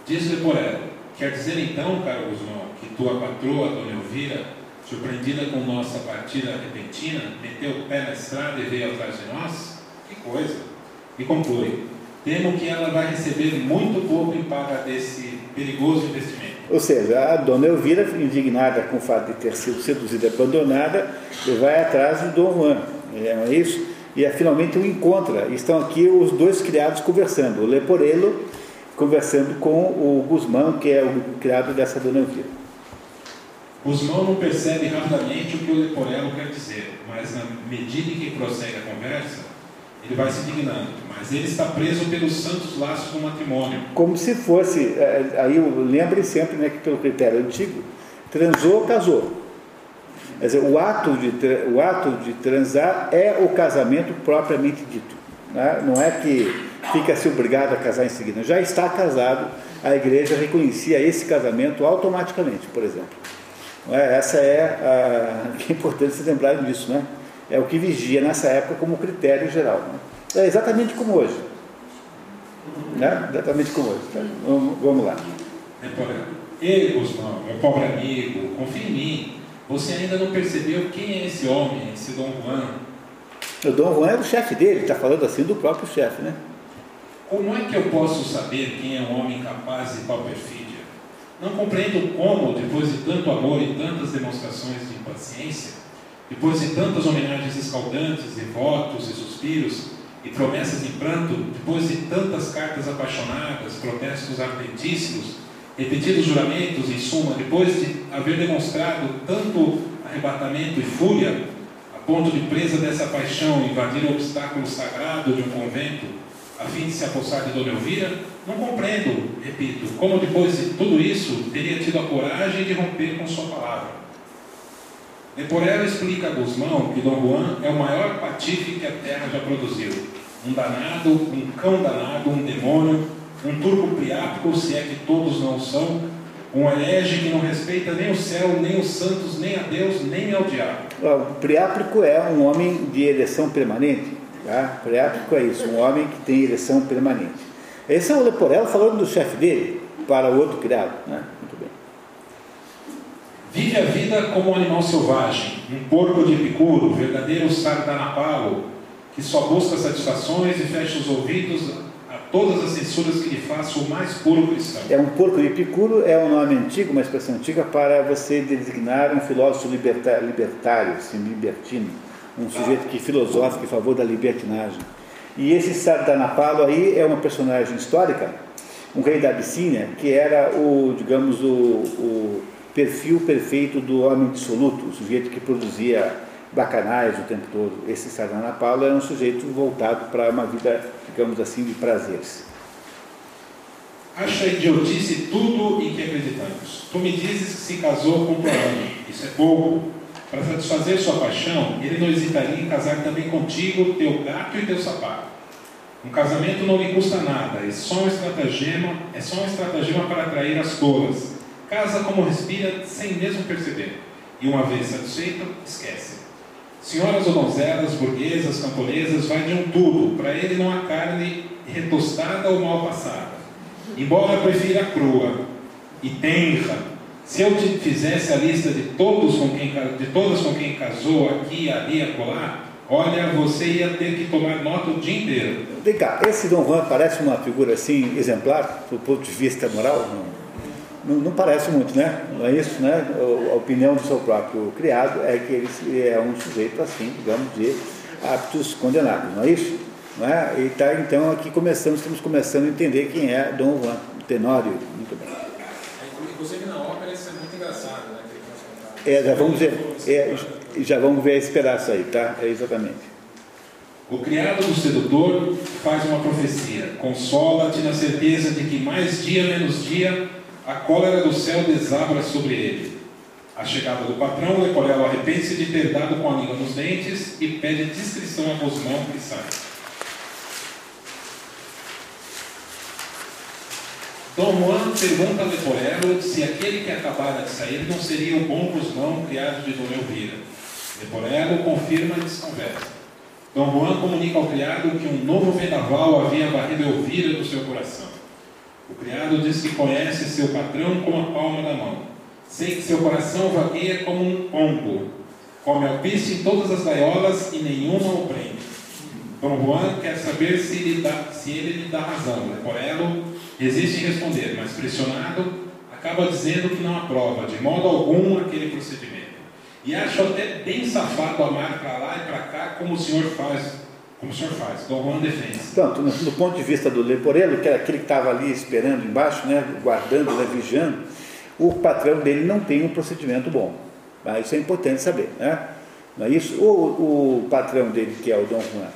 S4: Diz Leporello, quer dizer então, caro Guzmão, que tua patroa, Dona Elvira, surpreendida com nossa partida repentina, meteu o pé na estrada e veio atrás de nós? Que coisa! E conclui, temo que ela vai receber muito pouco em paga desse perigoso investimento.
S1: Ou seja, a Dona Elvira, indignada com o fato de ter sido seduzida e abandonada, vai atrás do Dom Juan, não é isso? E é, finalmente o encontra. Estão aqui os dois criados conversando, o Leporello conversando com o Guzmão, que é o criado dessa Dona Elvira.
S4: Guzmão não percebe rapidamente o que o Leporello quer dizer, mas na medida em que prossegue a conversa, ele vai se indignando. Mas ele está preso pelos santos laços do matrimônio.
S1: Como se fosse, eh, aí eu- lembrem sempre né, que pelo critério antigo, transou, casou. Quer dizer, o ato de, o ato de transar é o casamento propriamente dito. né? Não é que fica-se obrigado a casar em seguida. Já está casado a igreja reconhecia esse casamento automaticamente, por exemplo. É? Essa é a, (laughs) é importante se lembrar disso, né? É o que vigia nessa época como critério geral. Né? É exatamente como hoje. Né? Exatamente como hoje. Tá? Vamos, vamos lá.
S4: Ei, Gustavo, meu pobre amigo, confia em mim. Você ainda não percebeu quem é esse homem, esse Dom Juan?
S1: O Dom Juan é o chefe dele, está falando assim do próprio chefe, né?
S4: Como é que eu posso saber quem é um homem capaz de tal perfídia? Não compreendo como, depois de tanto amor e tantas demonstrações de impaciência, depois de tantas homenagens escaldantes, e votos e suspiros, e promessas em pranto, depois de tantas cartas apaixonadas, protestos ardentíssimos, repetidos juramentos, em suma, depois de haver demonstrado tanto arrebatamento e fúria, a ponto de presa dessa paixão invadir o obstáculo sagrado de um convento, a fim de se apossar de Dona Elvira, não compreendo, repito, como depois de tudo isso teria tido a coragem de romper com sua palavra. Leporello explica a Guzmão que Dom Juan é o maior patife que a terra já produziu. Um danado, um cão danado, um demônio, um turco priápico, se é que todos não são, um herege que não respeita nem o céu, nem os santos, nem a Deus, nem ao diabo.
S1: O priápico é um homem de ereção permanente. Tá? Priápico é isso, um homem que tem ereção permanente. Esse é o Leporello falando do chefe dele para o outro criado. Né?
S4: Vive a vida como um animal selvagem, um porco de Epicuro, verdadeiro sardanapalo, que só busca satisfações e fecha os ouvidos todas as censuras que lhe faça o mais puro cristão.
S1: É um porco de Epicuro é um nome antigo, uma expressão antiga para você designar um filósofo libertário, libertário assim, libertino, um sujeito que filosofa em favor da libertinagem. E esse Sardanapalo aí é uma personagem histórica, um rei da Abissínia, que era o, digamos, o, o perfil perfeito do homem dissoluto, o sujeito que produzia bacanais o tempo todo. Esse Sardanapalo era um sujeito voltado para uma vida digamos assim, de prazeres.
S4: Acha idiotice tudo em que acreditamos. Tu me dizes que se casou com Plano. Isso é pouco. Para satisfazer sua paixão, ele não hesitaria em casar também contigo, teu gato e teu sapato. Um casamento não lhe custa nada, é só um estratagema, é só um estratagema para atrair as tolas. Casa como respira sem mesmo perceber. E uma vez satisfeito, esquece. Senhoras ou donzelas, burguesas, camponesas, vai de um tudo. Para ele não há carne retostada ou mal passada. Embora prefira crua e tenra. Se eu te fizesse a lista de todos com quem de todas com quem casou aqui, ali, acolá, olha, você ia ter que tomar nota o dia inteiro.
S1: Vem cá, esse Dom Juan parece uma figura assim exemplar do ponto de vista moral? Não? Não, não, parece muito, né? Não é isso, né? A opinião do seu próprio criado é que ele é um sujeito assim, digamos, de hábitos condenados, não é isso? Não é? E tá, então aqui começamos, estamos começando a entender quem é Dom Juan Tenório. Muito bem.
S2: Inclusive na ópera isso é muito engraçado, né?
S1: É, já vamos ver, é, já vamos ver esse pedaço aí, tá? É exatamente.
S4: O criado do sedutor faz uma profecia, consola-te na certeza de que mais dia menos dia a cólera do céu desabra sobre ele. A chegada do patrão, Leporello arrepende-se de ter dado com a língua nos dentes e pede discrição a Guzmão que sai. Dom Juan pergunta a Leporello se aquele que acabara de sair não seria o bom Guzmão criado de Dona Elvira. Leporello confirma a desconversa. Dom Juan comunica ao criado que um novo vendaval havia varrido Elvira do seu coração. O criado diz que conhece seu patrão como a palma da mão. Sei que seu coração vagueia como um pombo. Come alpiste em todas as gaiolas e nenhuma o prende. Dom Juan quer saber se ele, dá, se ele lhe dá razão. Leporello resiste em responder, mas pressionado, acaba dizendo que não aprova de modo algum aquele procedimento. E acho até bem safado amar para lá e para cá como o senhor faz como o senhor faz? Dom Juan defende.
S1: Tanto, no, ponto de vista do Leporello, que era aquele que estava ali esperando embaixo, né, guardando, né, vigiando, o patrão dele não tem um procedimento bom. Mas isso é importante saber. Né? Não é isso? O, o patrão dele, que é o Dom Juan,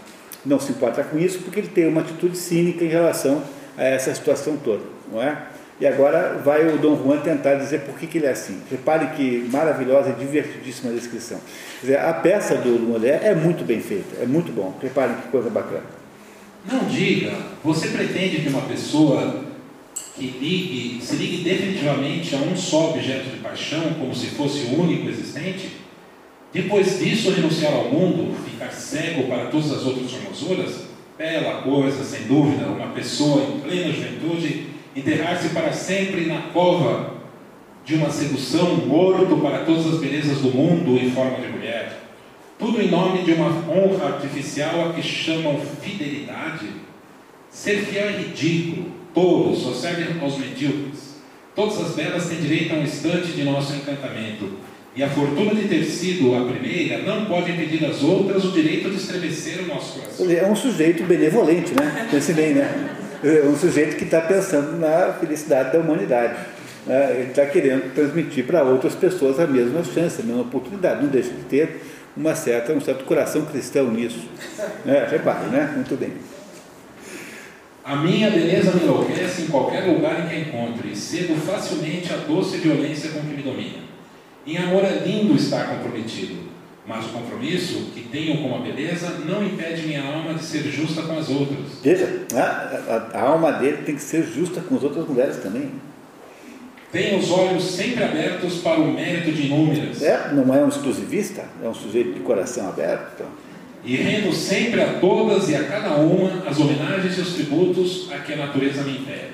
S1: não se importa com isso porque ele tem uma atitude cínica em relação a essa situação toda. Não é? E agora vai o Dom Juan tentar dizer por que, que ele é assim. Repare que maravilhosa e divertidíssima descrição. Dizer, a peça do Mulher é muito bem feita, é muito bom. Reparem que coisa bacana.
S4: Não diga, você pretende que uma pessoa que ligue, se ligue definitivamente a um só objeto de paixão, como se fosse o único existente, depois disso renunciar ao mundo, ficar cego para todas as outras formosuras, bela coisa, sem dúvida, uma pessoa em plena juventude enterrar-se para sempre na cova de uma sedução morto para todas as belezas do mundo em forma de mulher. Tudo em nome de uma honra artificial a que chamam fidelidade. Ser fiel é ridículo, tolo, só serve aos medíocres. Todas as belas têm direito a um instante de nosso encantamento. E a fortuna de ter sido a primeira não pode impedir as outras o direito de estremecer o nosso coração.
S1: É um sujeito benevolente, né? Pense bem, né? É um sujeito que está pensando na felicidade da humanidade. né? Ele está querendo transmitir para outras pessoas a mesma chance, a mesma oportunidade. Não deixa de ter uma certa, um certo coração cristão nisso. É, repare, né? Muito bem.
S4: A minha beleza me enlouquece em qualquer lugar em que a encontre, cedo facilmente a doce violência com que me domina. Em amor é lindo estar comprometido, mas o compromisso que tenho com a beleza não impede minha alma de ser justa com as outras.
S1: Veja, a, a- a alma dele tem que ser justa com as outras mulheres também.
S4: Tenho os olhos sempre abertos para o mérito de inúmeras,
S1: É, não é um exclusivista, é um sujeito de coração aberto.
S4: E rendo sempre a todas e a cada uma as homenagens e os tributos a que a natureza me impele.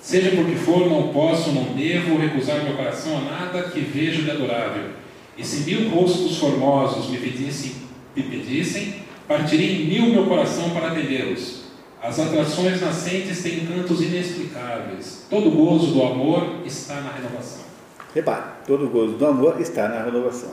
S4: Seja por que for, não posso, não devo recusar meu coração a nada que vejo de adorável. E se mil rostos formosos me pedissem, me pedissem partiria em mil meu coração para atendê-los. As atrações nascentes têm encantos inexplicáveis. Todo gozo do amor está na renovação.
S1: Repare, todo gozo do amor está na renovação.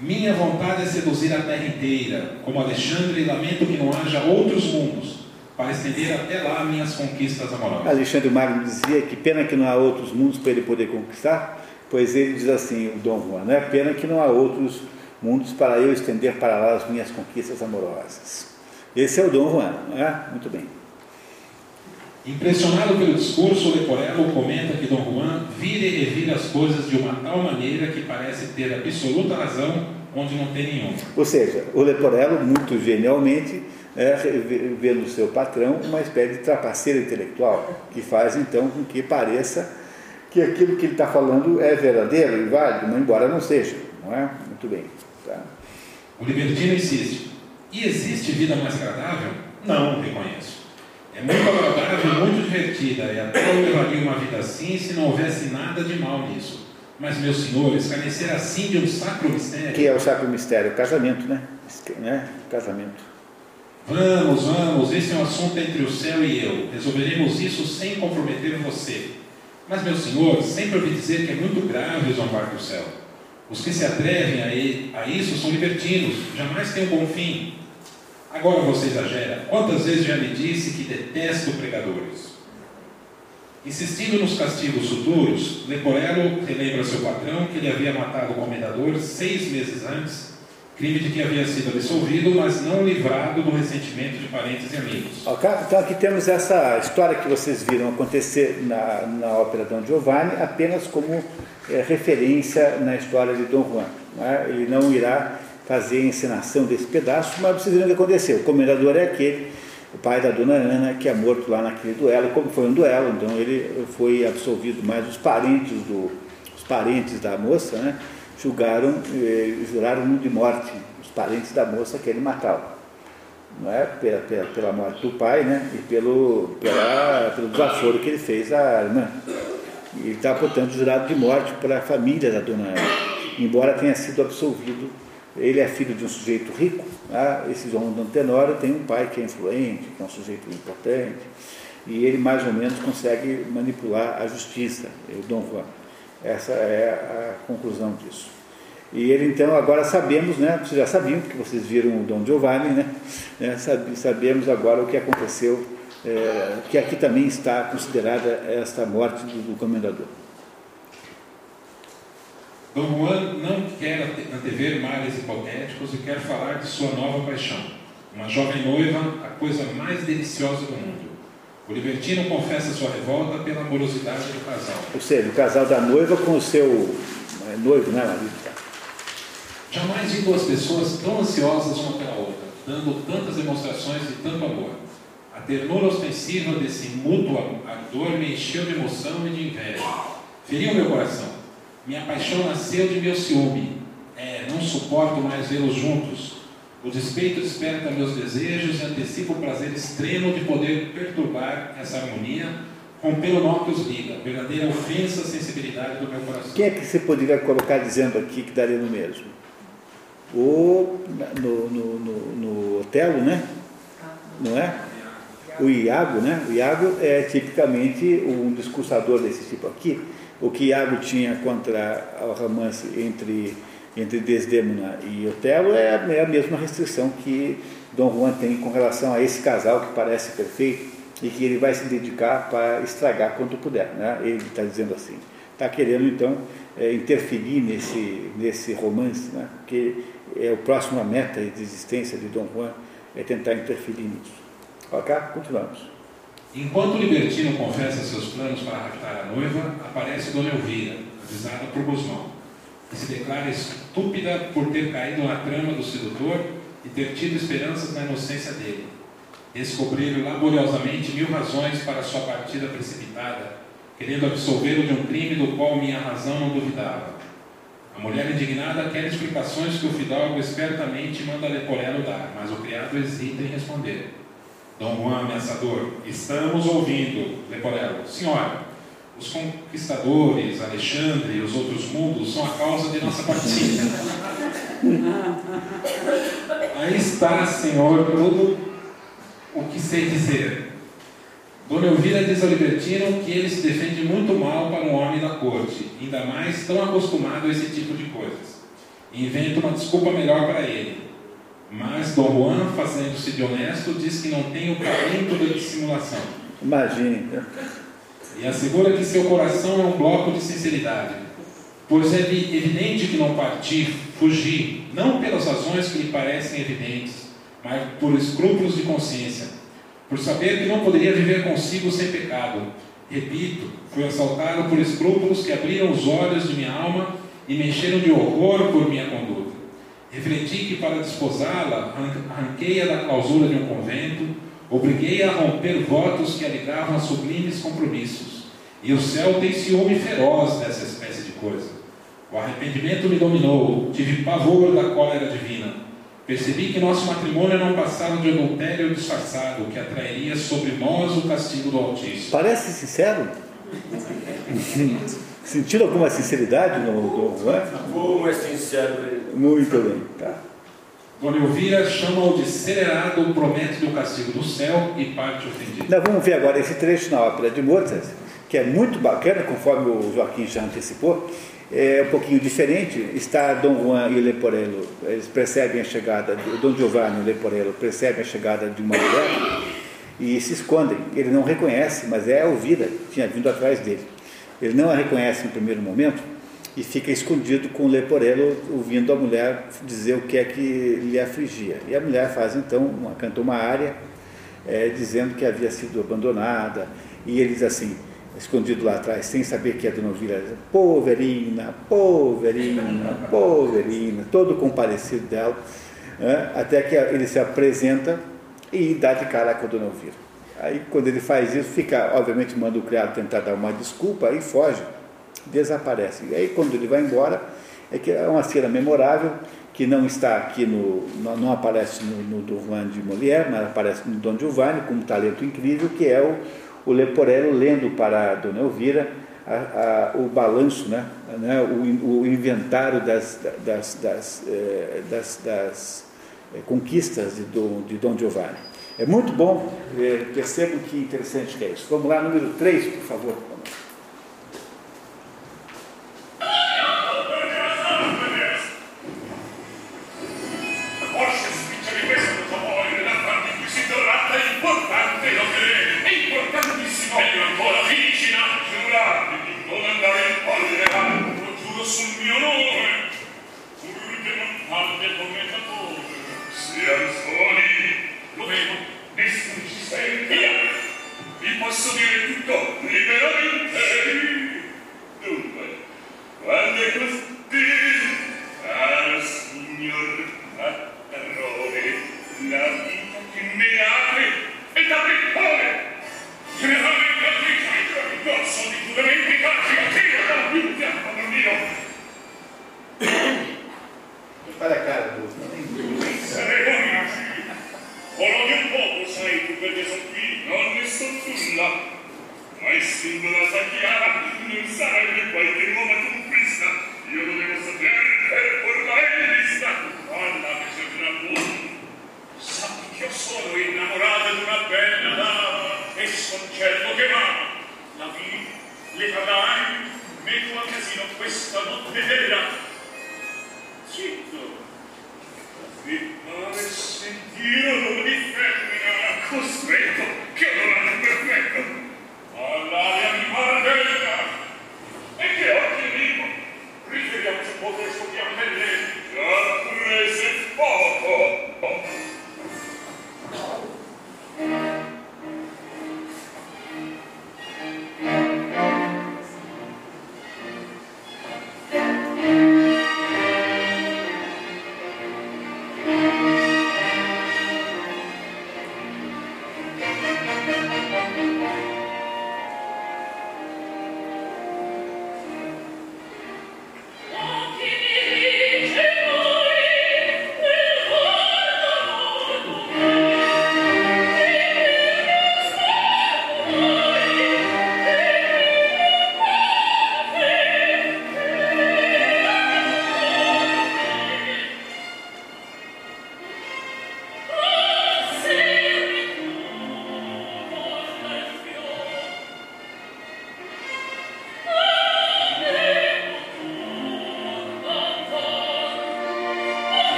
S4: Minha vontade é seduzir a terra inteira, como Alexandre, e lamento que não haja outros mundos, para estender até lá minhas conquistas amorosas.
S1: Alexandre Magno dizia que pena que não há outros mundos para ele poder conquistar, pois ele diz assim, o Dom Juan, né? pena que não há outros mundos para eu estender para lá as minhas conquistas amorosas. Esse é o Dom Juan, né? Muito bem.
S4: Impressionado pelo discurso, Leporello comenta que Dom Juan vira e revira as coisas de uma tal maneira que parece ter absoluta razão onde não tem nenhuma.
S1: Ou seja, o Leporello, muito genialmente, é, vê no seu patrão uma espécie de trapaceiro intelectual, que faz então com que pareça que aquilo que ele está falando é verdadeiro e válido, embora não seja. Não é? Muito bem. Tá?
S4: O libertino insiste: e existe vida mais agradável? Não, reconheço. É muito agradável, muito divertida, e até eu levaria uma vida assim se não houvesse nada de mal nisso. Mas, meu senhor, escarnecer assim de um sacro mistério.
S1: Que é o sacro mistério, o casamento, né? Né? Casamento.
S4: Vamos, vamos, esse é um assunto entre o céu e eu. Resolveremos isso sem comprometer você. Mas, meu senhor, sempre ouvi dizer que é muito grave zombar do céu. Os que se atrevem a, isso são libertinos, jamais têm um bom fim. Agora você exagera. Quantas vezes já lhe disse que detesto pregadores? Insistindo nos castigos futuros, Leporello relembra seu patrão que ele havia matado o comendador seis meses antes, crime de que havia sido absolvido, mas não livrado do ressentimento de parentes e amigos.
S1: Então aqui temos essa história que vocês viram acontecer na, na ópera Dom Giovanni apenas como é, referência na história de Dom Juan. não é? Ele não irá fazer a encenação desse pedaço, mas vocês viram o que aconteceu. O comendador é aquele, o pai da dona Ana, que é morto lá naquele duelo, como foi um duelo, então ele foi absolvido, mas os parentes, do, os parentes da moça né, julgaram, eh, juraram de morte, os parentes da moça que ele matava não é? pela, pela, pela morte do pai né? e pelo, pela, pelo desaforo que ele fez à irmã. Ele está, portanto, jurado de morte para a família da dona Ana, embora tenha sido absolvido. Ele é filho de um sujeito rico, né? esse João Dom Tenório tem um pai que é influente, que é um sujeito importante, e ele mais ou menos consegue manipular a justiça, o Dom Juan. Essa é a conclusão disso. E ele então, agora sabemos, né, vocês já sabiam, porque vocês viram o Dom Giovanni, né, né sabe- sabemos agora o que aconteceu, é, que aqui também está considerada esta morte do, do comendador.
S4: Dom Juan não quer ante- antever males hipotéticos e quer falar de sua nova paixão. Uma jovem noiva, a coisa mais deliciosa do mundo. O libertino confessa sua revolta pela amorosidade do casal.
S1: Ou seja, o casal da noiva com o seu é, noivo, né, marido?
S4: Jamais vi duas pessoas tão ansiosas uma pela outra, dando tantas demonstrações de tanto amor. A ternura ostensiva desse mútuo ardor me encheu de emoção e de inveja. Feriu meu coração. Minha paixão nasceu de meu ciúme. É, não suporto mais vê-los juntos. O despeito desperta meus desejos e antecipa o prazer extremo de poder perturbar essa harmonia, romper o nó que os liga, verdadeira ofensa à sensibilidade do meu coração.
S1: Quem é que você poderia colocar dizendo aqui que daria no mesmo? O, no, no, no, no Otelo, né? Não é? O Iago, né? O Iago é tipicamente um discursador desse tipo aqui. O que Iago tinha contra o romance entre, entre Desdemona e Otelo é a, é a mesma restrição que Dom Juan tem com relação a esse casal que parece perfeito e que ele vai se dedicar para estragar quanto puder. Né? Ele está dizendo assim. Está querendo, então, é, interferir nesse, nesse romance, né? porque é o próximo meta de existência de Dom Juan é tentar interferir nisso. Ok? Continuamos.
S4: Enquanto o libertino confessa seus planos para raptar a noiva, aparece Dona Elvira, avisada por Guzmão, que se declara estúpida por ter caído na trama do sedutor e ter tido esperanças na inocência dele. Descobrir laboriosamente mil razões para sua partida precipitada, querendo absolvê-lo de um crime do qual minha razão não duvidava. A mulher indignada quer explicações que o fidalgo espertamente manda Leporello dar, mas o criado hesita em responder. Dom Juan ameaçador, estamos ouvindo, Leporello. Senhora, os conquistadores, Alexandre e os outros mundos são a causa de nossa partida. Aí está, senhor, tudo o que sei dizer. Dona Elvira diz ao libertino que ele se defende muito mal para um homem da corte, ainda mais tão acostumado a esse tipo de coisas. Inventa uma desculpa melhor para ele. Mas Dom Juan, fazendo-se de honesto, diz que não tem o talento da dissimulação.
S1: Imagine.
S4: E assegura que seu coração é um bloco de sinceridade. Pois é evi- evidente que não partir, fugir, não pelas razões que lhe parecem evidentes, mas por escrúpulos de consciência, por saber que não poderia viver consigo sem pecado. Repito, fui assaltado por escrúpulos que abriram os olhos de minha alma e me encheram de horror por minha conduta. Refleti que para desposá-la, arran- arranquei-a da clausura de um convento, obriguei-a a romper votos que a ligavam a sublimes compromissos. E o céu tem ciúme feroz dessa espécie de coisa. O arrependimento me dominou, tive pavor da cólera divina. Percebi que nosso matrimônio não passava de adultério disfarçado, que atrairia sobre nós o castigo do Altíssimo.
S1: Parece sincero? Sentiram alguma sinceridade no Dom Juan?
S2: Como é sincero ele.
S1: Muito bem. Tá.
S4: Dona Elvira chama-o de celerado, promete-lhe o castigo do céu e parte ofendido.
S1: Nós vamos ver agora esse trecho na ópera de Mozart, que é muito bacana, conforme o Joaquim já antecipou. É um pouquinho diferente. Está Dom Juan e Leporello, eles percebem a chegada, do, Dom Giovanni e Leporello percebem a chegada de uma mulher e se escondem. Ele não reconhece, mas é a tinha vindo atrás dele. Ele não a reconhece no primeiro momento e fica escondido com o Leporello ouvindo a mulher dizer o que é que lhe afligia. E a mulher faz então, uma, canta uma área é, dizendo que havia sido abandonada, e ele diz assim, escondido lá atrás, sem saber que é Dona Elvira, poverina, poverina, poverina, todo comparecido dela, né, até que ele se apresenta e dá de cara com a Dona Elvira. Aí quando ele faz isso, fica, obviamente manda o criado tentar dar uma desculpa, aí foge, desaparece. E aí quando ele vai embora, é que é uma cena memorável, que não está aqui no, não, aparece no, no Juan de Molière, mas aparece no Don Giovanni, com um talento incrível, que é o, o Leporello lendo para a Dona Elvira a, a, o balanço, né, né, o, o inventário das, das, das, eh, das, das eh, conquistas de Dom, de Dom Giovanni. É muito bom, eh, percebam que interessante que é isso. Vamos lá, número 3, por favor.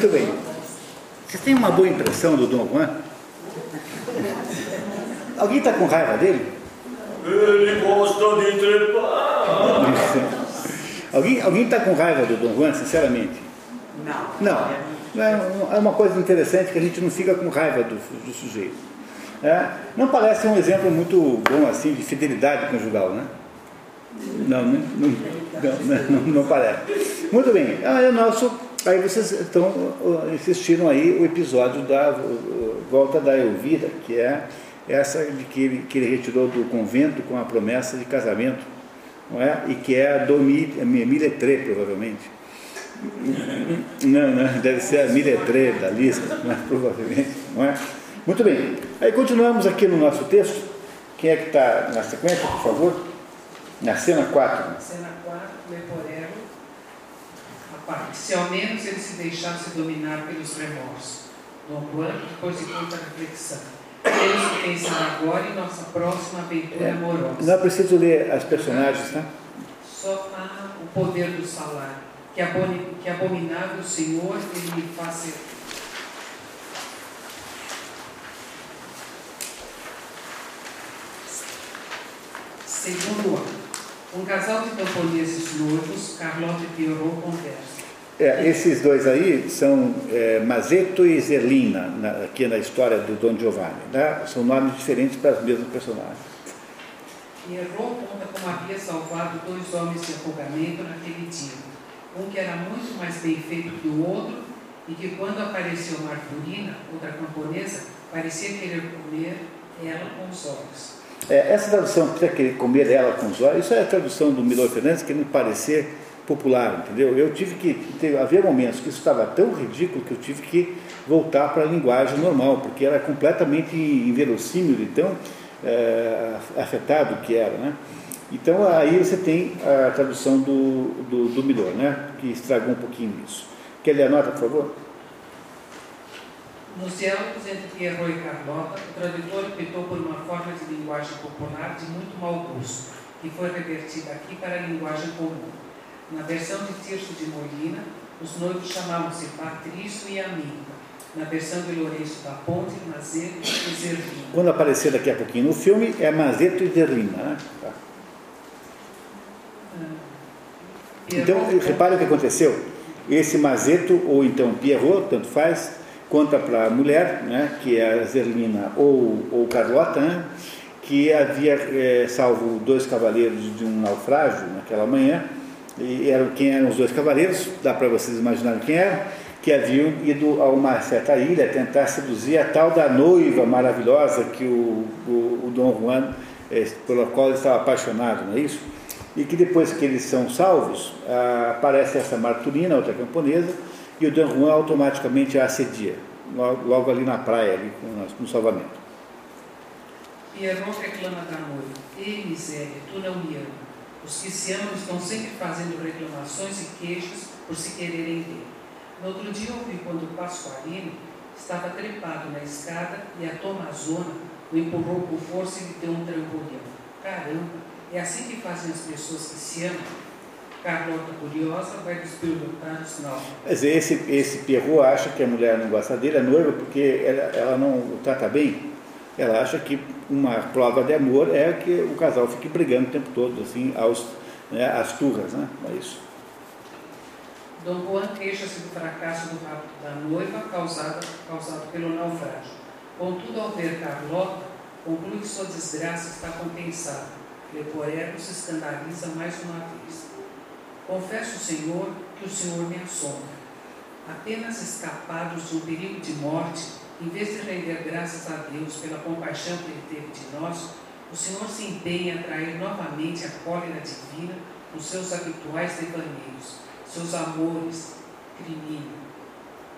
S1: Muito bem. Vocês têm uma boa impressão do Dom Juan? Alguém está com raiva dele?
S2: Ele gosta de trepar. (laughs)
S1: Alguém alguém está com raiva do Dom Juan, sinceramente?
S5: Não.
S1: Não. Não É é uma coisa interessante que a gente não fica com raiva do, do sujeito. É, não parece um exemplo muito bom assim de fidelidade conjugal, né? Não, né? não, não, não, não parece. Muito bem. Ah, é o nosso. Aí vocês estão uh, assistiram aí o episódio da volta da Elvira, que é essa de que ele, que ele retirou do convento com a promessa de casamento, não é? E que é a a Miletré, provavelmente. Não, não, deve ser a Miletré da lista, mas provavelmente, não é? Muito bem. Aí continuamos aqui no nosso texto. Quem é que está na sequência, por favor? Na cena 4.
S5: Cena 4, Leporello. A parte. Se ao menos ele se deixasse dominar pelos remorsos. Dom Juan, depois de muita reflexão. Temos que pensar agora em nossa próxima aventura amorosa.
S1: Não é preciso ler as personagens, tá?
S5: Só há o poder do salário. Que, aboni, que abominável Senhor ele me faça. Segundo ano. Um casal de camponeses noivos, Carlota e Pierrot, conversam.
S1: É, esses dois aí são é, Mazeto e Zerlina, na- aqui na história do Dom Giovanni. Né? São nomes diferentes para as mesmas personagens.
S5: Pierrot conta como havia salvado dois homens de afogamento naquele dia. Um que era muito mais bem feito que o outro e que quando apareceu Marturina, outra camponesa, parecia querer comer ela com os olhos.
S1: É, essa tradução, que querer comer ela com os olhos, isso é a tradução do Milor Fernandes querendo parecer popular, entendeu? Eu tive que, ter, havia momentos que isso estava tão ridículo que eu tive que voltar para a linguagem normal, porque era completamente inverossímil e tão é, afetado que era, né? Então aí você tem a tradução do, do, do Milor, né? Que estragou um pouquinho isso. Quer ler a nota, por favor?
S5: Nos diálogos entre Pierrot e Carlota, o tradutor optou por uma forma de linguagem popular de muito mau gosto, que foi revertida aqui para a linguagem comum. Na versão de Tirso de Molina, os noivos chamavam-se Patrício e Amigo. Na versão de Lourenço da Ponte, Mazeto e Zervino.
S1: Quando aparecer daqui a pouquinho no filme, é Mazeto e Zerlina, né? Tá. Então, repare o que aconteceu. Esse Mazeto, ou então Pierrot, tanto faz, conta para a mulher, né, que é a Zerlina ou, ou Carlota, né, que havia eh, salvo dois cavaleiros de um naufrágio naquela manhã, e eram, quem eram os dois cavaleiros, dá para vocês imaginarem quem eram, que haviam ido a uma certa ilha tentar seduzir a tal da noiva maravilhosa que o, o, o Dom Juan, eh, pela qual ele estava apaixonado, não é isso? E que depois que eles são salvos, aparece essa Marturina, outra camponesa, e o Dom Juan automaticamente a assedia, logo, logo ali na praia, ali, no, no salvamento.
S5: Pierrot reclama da noiva. Ei, miséria, tu não me ama. Os que se amam estão sempre fazendo reclamações e queixas por se quererem ver. No outro dia ouvi quando o Pasqualino estava trepado na escada e a Tomazona o empurrou com força e lhe deu um trambolhão. Caramba, é assim que fazem as pessoas que se amam? Carlota, curiosa, vai nos perguntar os nomes.
S1: Quer dizer, esse, esse Pierrot acha que a mulher não gosta dele, a noiva, porque ela, ela não o trata bem. Ela acha que uma prova de amor é que o casal fique brigando o tempo todo, assim, aos, né, às turras, né? É isso.
S5: Dom Juan queixa-se do fracasso do rapto da noiva causado, causado pelo naufrágio. Contudo, ao ver Carlota, conclui que sua desgraça está compensada. Leporello se escandaliza mais uma vez. Confesso, Senhor, que o Senhor me assombra. Apenas escapados de um perigo de morte, em vez de render graças a Deus pela compaixão que Ele teve de nós, o Senhor se empenha em atrair novamente a cólera divina nos seus habituais devaneios, seus amores, crimínio.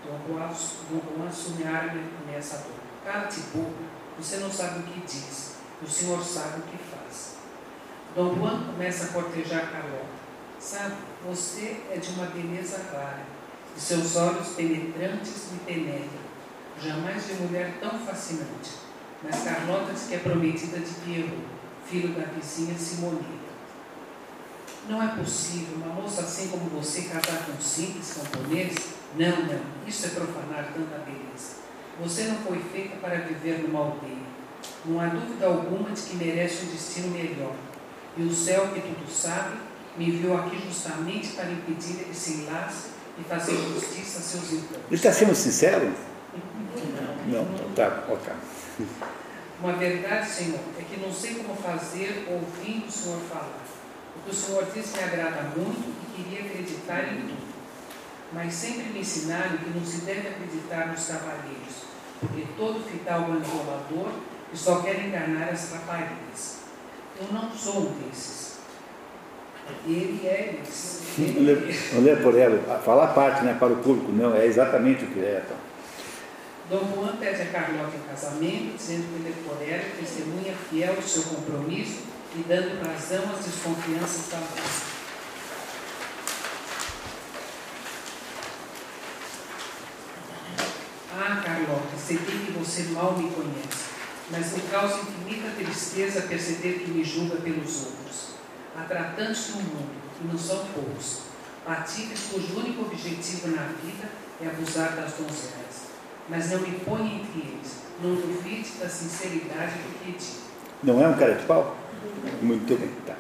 S5: Dom Juan, Dom Juan assume a arma e começa a dor. Cala-te, boca, você não sabe o que diz, o Senhor sabe o que faz. Dom Juan começa a cortejar Carlota. Sabe, você é de uma beleza rara, e seus olhos penetrantes me penetram. Jamais vi mulher tão fascinante. Mas Carlota diz que é prometida de Pierrot, filho da vizinha Simoneta. Não é possível uma moça assim como você casar com simples camponês? Não, não, isso é profanar tanta beleza. Você não foi feita para viver numa aldeia. Não há dúvida alguma de que merece um destino melhor. E o céu, que tudo sabe, me enviou aqui justamente para impedir esse enlace e fazer justiça a seus.
S1: Ele está sendo sincero? Não, tá, ok.
S5: Uma verdade, Senhor, é que não sei como fazer ouvindo o Senhor falar. O que o Senhor diz me agrada muito e queria acreditar em tudo. Mas sempre me ensinaram que não se deve acreditar nos cavalheiros, porque todo fidalgo é um violador e só quer enganar as raparigas. Eu não sou um desses. Ele é esse.
S1: Não lê- Não lê por ela, fala a parte né, para o público, não, é exatamente o que é. Então.
S5: Dom Juan pede a Carlota em casamento, dizendo que ele é testemunha fiel do seu compromisso e dando razão às desconfianças da moça. Ah, Carlota, sei bem que você mal me conhece, mas me causa infinita tristeza perceber que me julga pelos outros. Há tratantes no mundo, e não são poucos, patifes cujo único objetivo na vida é abusar das donzelas. Mas não me ponha entre eles, não duvide da sinceridade do que digo.
S1: Não é um cara de pau? Muito bem, tá.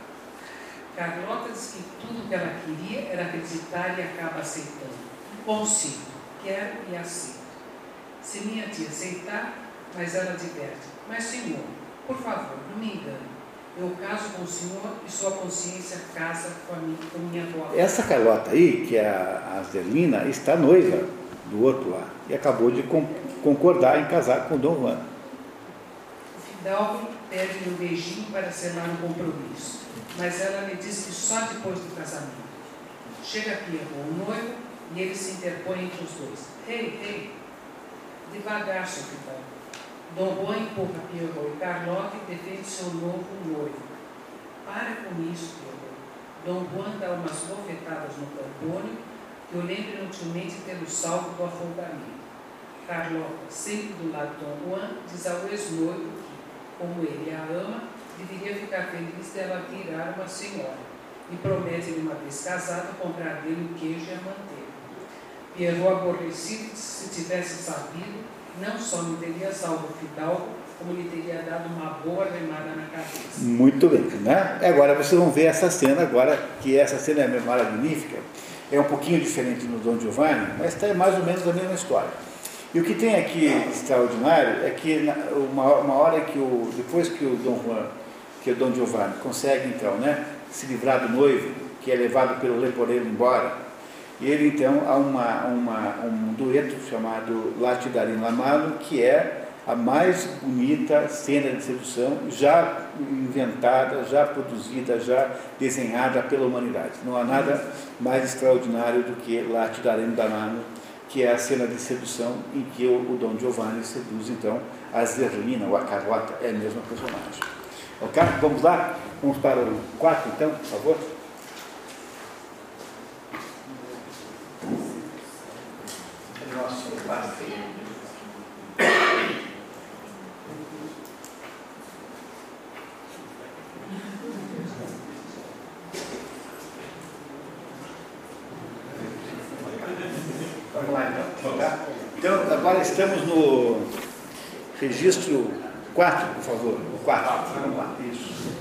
S5: Carlota diz que tudo que ela queria era acreditar e acaba aceitando. Consigo, quero e aceito. Se minha tia aceitar, mas ela adverte. Mas, senhor, por favor, não me engane. Eu caso com o senhor e sua consciência casa com a minha, com minha boa
S1: Essa Carlota aí, que é a a Zelina, está noiva do outro lá e acabou de con- concordar em casar com Dom Juan.
S5: O Fidalgo pede um beijinho para selar um compromisso, mas ela me diz que só depois do casamento. Chega Pierrot, o noivo, e ele se interpõe entre os dois. Ei, ei, devagar, seu Fidalgo. Dom Juan empurra Pierrot e Carlota e defende seu novo noivo. Para com isso, Pierrot. Dom Juan dá umas bofetadas no Campônio, eu lembro inutilmente tê-lo salvo do afogamento. Carlota, sempre do lado de Juan, diz ao ex-noivo que, como ele a ama, deveria ficar feliz dela virar uma senhora. E promete-lhe, uma vez casada, comprar dele o queijo e a manteiga. Pierrot, aborrecido, se tivesse sabido, não só não teria salvo o Fidalgo, como lhe teria dado uma boa remada na cabeça.
S1: Muito bem, né? Agora vocês vão ver essa cena agora, que essa cena é magnífica, é um pouquinho diferente no Dom Giovanni, mas está mais ou menos a mesma história. E o que tem aqui extraordinário é que uma, uma hora que o, depois que o Dom Juan, que o Dom Giovanni consegue então, né, se livrar do noivo, que é levado pelo leporeiro embora, e ele então há uma, uma, um dueto chamado Latidarim Lamalo, que é a mais bonita cena de sedução já inventada, já produzida, já desenhada pela humanidade. Não há nada mais extraordinário do que Latidarim Lamalo, que é a cena de sedução em que o, Dom Giovanni seduz então a Zerlina, ou a Carlota, é a mesma personagem. Ok? Vamos lá? Vamos para o 4 então, por favor. Nossa, basta. Vamos lá então. tá? Então, agora estamos no registro 4, por favor. O 4. Vamos lá. Isso.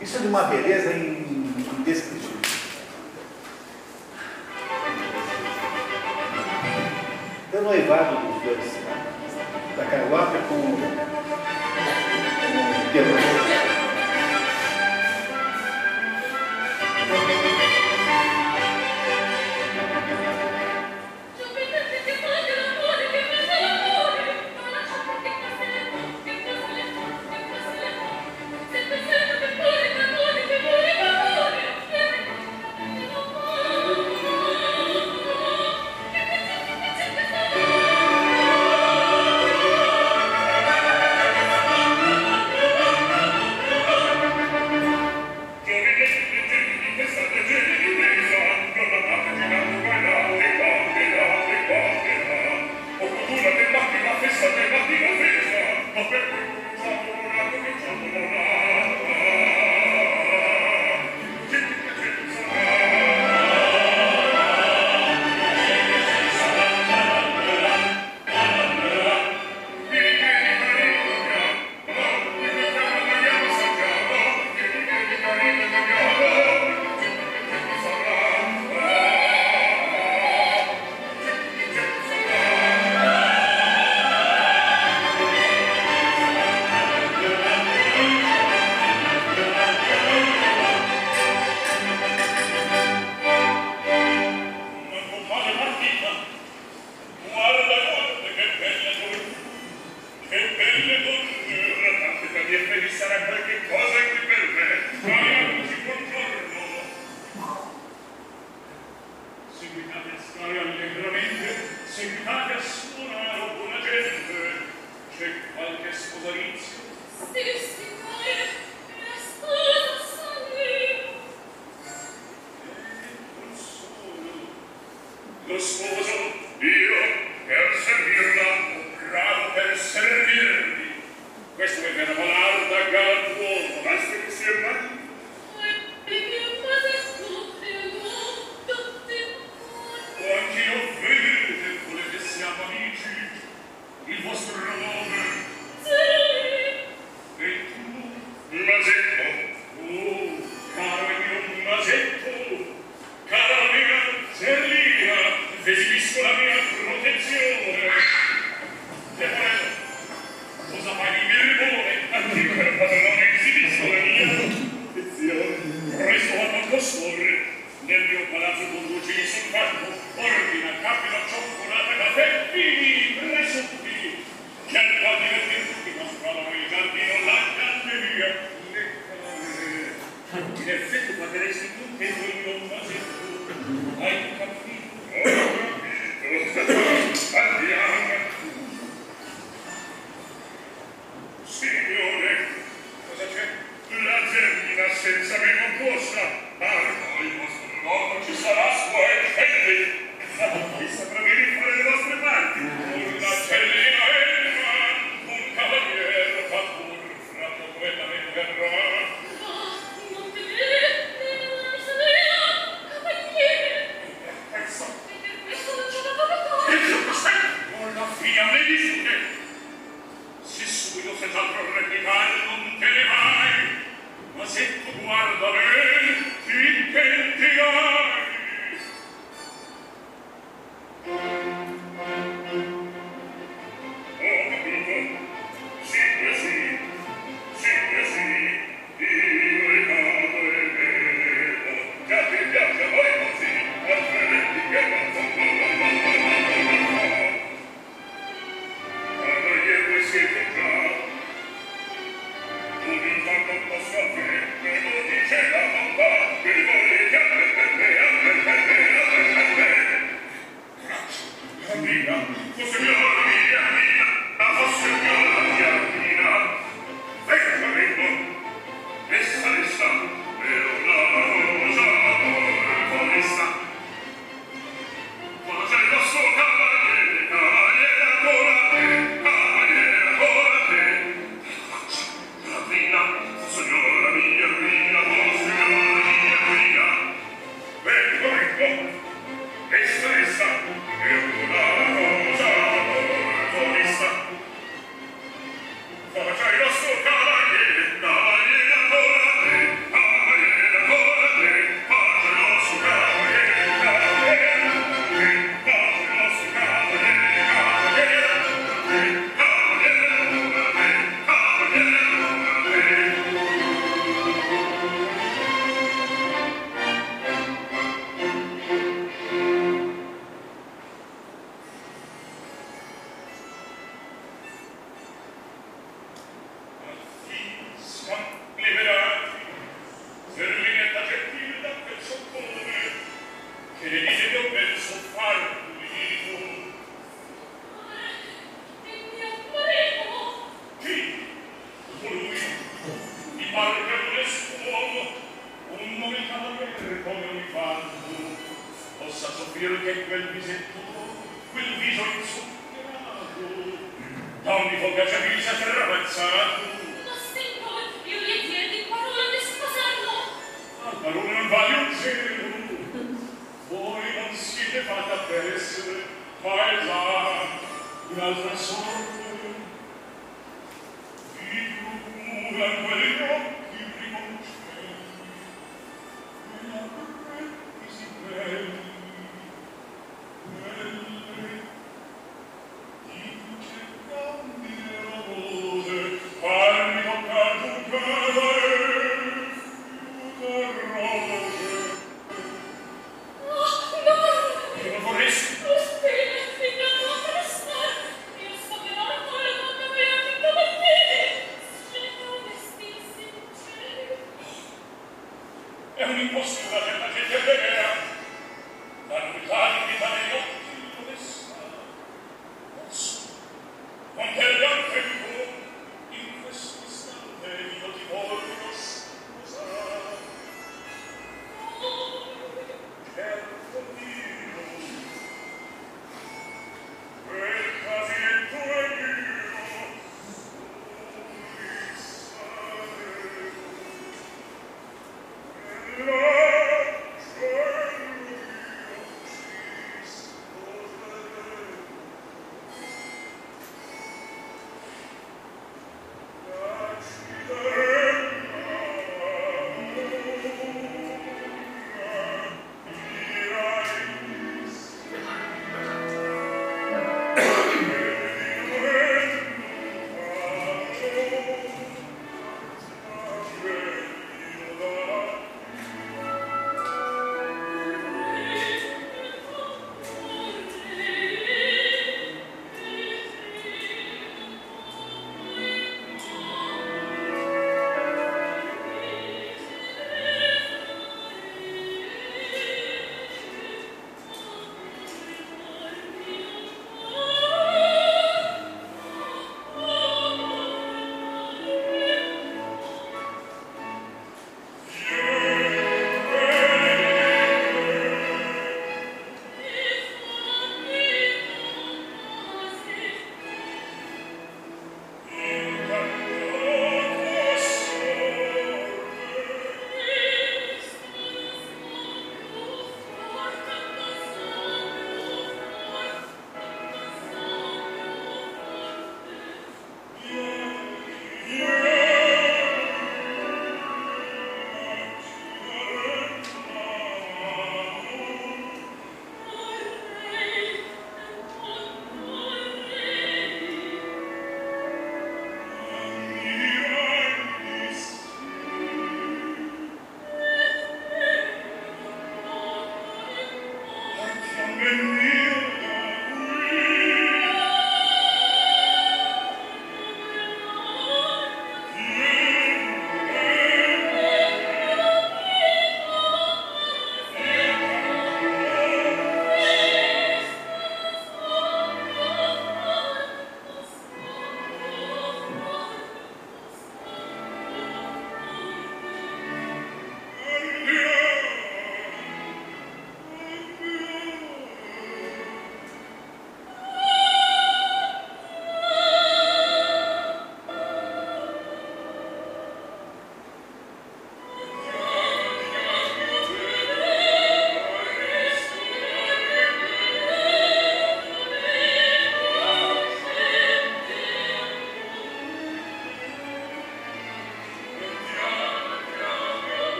S1: Isso é de uma beleza in- indescritível. O noivado dos dois. né? Da Carlota com o Pedro.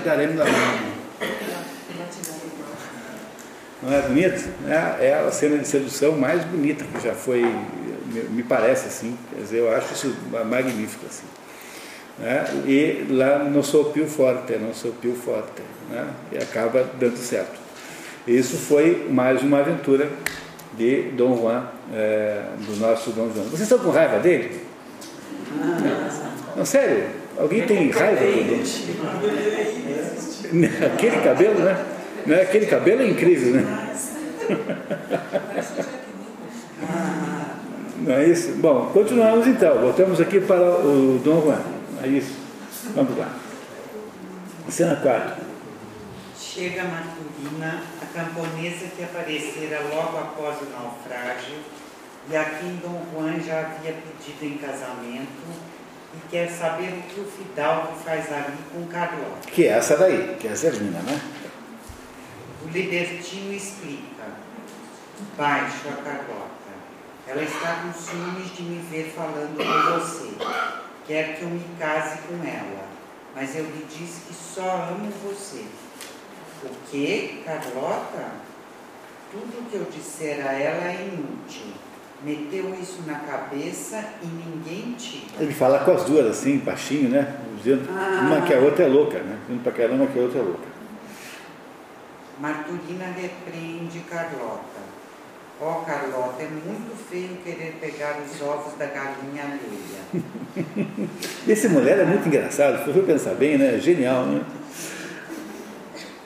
S1: Daremos na mão. Não é bonito? É, é a cena de sedução mais bonita que já foi, me, parece assim. Quer dizer, eu acho isso magnífico assim. Né? E lá não sou pio forte, não sou pio forte. Né? E acaba dando certo. Isso foi mais uma aventura de Dom Juan, é, do nosso Dom Juan. Vocês estão com raiva dele? Não, sério? Alguém tem raiva dele? Aquele cabelo, né? Né? Aquele cabelo é incrível, né? Não é isso? Bom, continuamos então. Voltamos aqui para o Dom Juan. É isso. Vamos lá. Cena 4.
S6: Chega Maturina, a camponesa que aparecera logo após o naufrágio, e a quem Dom Juan já havia pedido em casamento, e quer saber o que o Fidalgo faz ali com Carlota.
S1: Que é essa daí, que é a Zerlina, né?
S6: O libertino explica. Baixo a Carlota. Ela está com ciúmes de me ver falando com você. Quer que eu me case com ela. Mas eu lhe disse que só amo você. O que, Carlota? Tudo que eu disser a ela é inútil. Meteu isso na cabeça e ninguém tira.
S1: Ele fala com as duas assim, baixinho, né? Dizendo uma que a outra é louca, né? Dizendo para caramba que a outra é louca.
S6: Marturina repreende Carlota. Ó Carlota, é muito feio querer pegar os ovos da galinha alheia. (laughs)
S1: Esse mulher é muito engraçado, se for pensar bem, né? Genial, né?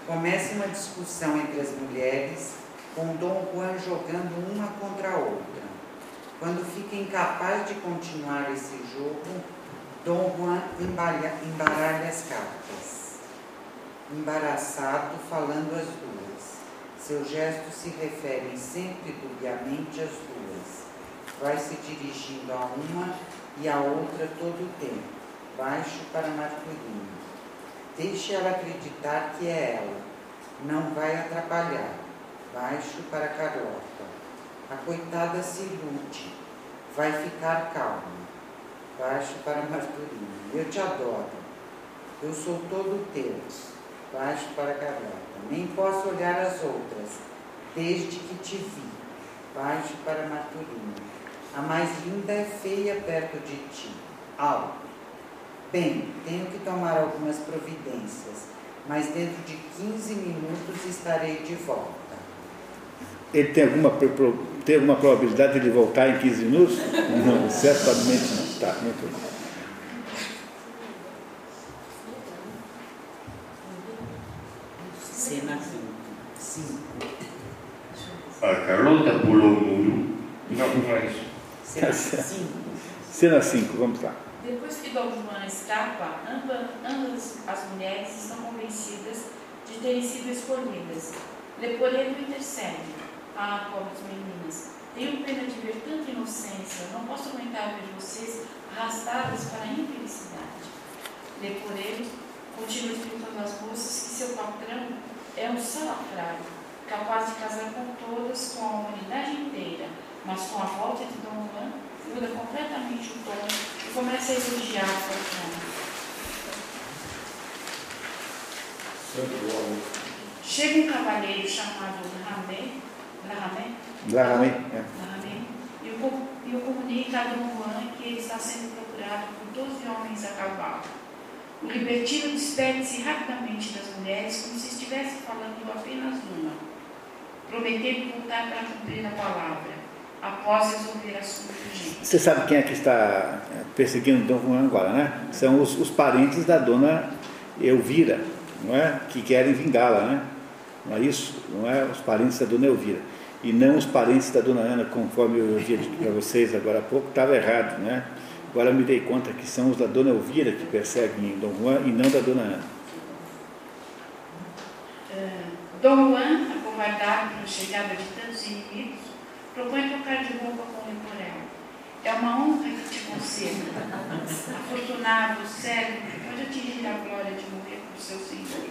S6: Começa uma discussão entre as mulheres, com Dom Juan jogando uma contra a outra. Quando fica incapaz de continuar esse jogo, Dom Juan embalha- embaralha as cartas. Embaraçado, falando as duas. Seus gestos se referem sempre dubiamente às duas. Vai se dirigindo a uma e a outra todo o tempo, baixo para Marturina. Deixe ela acreditar que é ela. Não vai atrapalhar. Baixo para Carlota. A coitada se ilude. Vai ficar calma. Baixo para Marturina. Eu te adoro. Eu sou todo teu. Baixo para Carlota. Nem posso olhar as outras, desde que te vi. Baixo para Marturina. A mais linda é feia perto de ti. Alto. Bem, tenho que tomar algumas providências, mas dentro de 15 minutos estarei de volta.
S1: Ele tem alguma, tem alguma probabilidade de ele voltar em 15 minutos? Não, certamente não. Tá, muito bem.
S6: Cena 5.
S3: A Carlota pulou o muro. Não, não é isso.
S6: Cena 5.
S1: Cena 5, vamos lá.
S7: Depois que Dom Juan escapa, amba- ambas as mulheres estão convencidas de terem sido escolhidas. Leporello intercede. Ah, pobres meninas, tenho pena de ver tanta inocência. Não posso aguentar ver vocês arrastadas para a infelicidade. Leporello continua explicando às moças que seu patrão é um salafrário, capaz de casar com todas, com a humanidade inteira, mas com a volta de Dom Juan, muda completamente o tom e começa a elogiar a patrona. Chega um cavalheiro chamado Ramé,
S1: Né?
S7: Ramé, e o, co- e o a Dom Juan que ele está sendo procurado por 12 homens a cavalo. O libertino despede-se rapidamente das mulheres como se estivesse falando apenas uma, prometendo voltar para cumprir a palavra, após resolver assunto urgente.
S1: Você sabe quem é que está perseguindo Dom Juan agora, né? São os, os parentes da dona Elvira, não é? Que querem vingá-la, né? Não é isso? Não é? Os parentes da dona Elvira. E não os parentes da dona Ana, conforme eu havia dito para vocês agora há pouco, estava errado, né? Agora me dei conta que são os da dona Elvira que perseguem Dom Juan e não da dona Ana.
S7: Ah, Dom Juan, acovardado pela chegada de tantos inimigos, propõe trocar de roupa com Leporel. É uma honra que te concedo. Afortunado, cego, pode atingir a glória de morrer por seu senhor.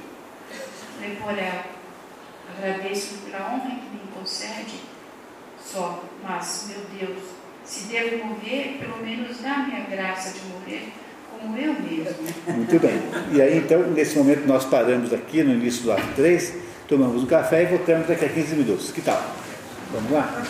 S7: Leporel, agradeço pela honra que me concede, só, mas, meu Deus, se devo morrer, pelo menos dá-me a graça de morrer
S5: como eu mesmo.
S1: Muito bem. E aí, então, nesse momento, nós paramos aqui no início do ato 3, tomamos um café e voltamos daqui a 15 minutos. Que tal? Vamos lá?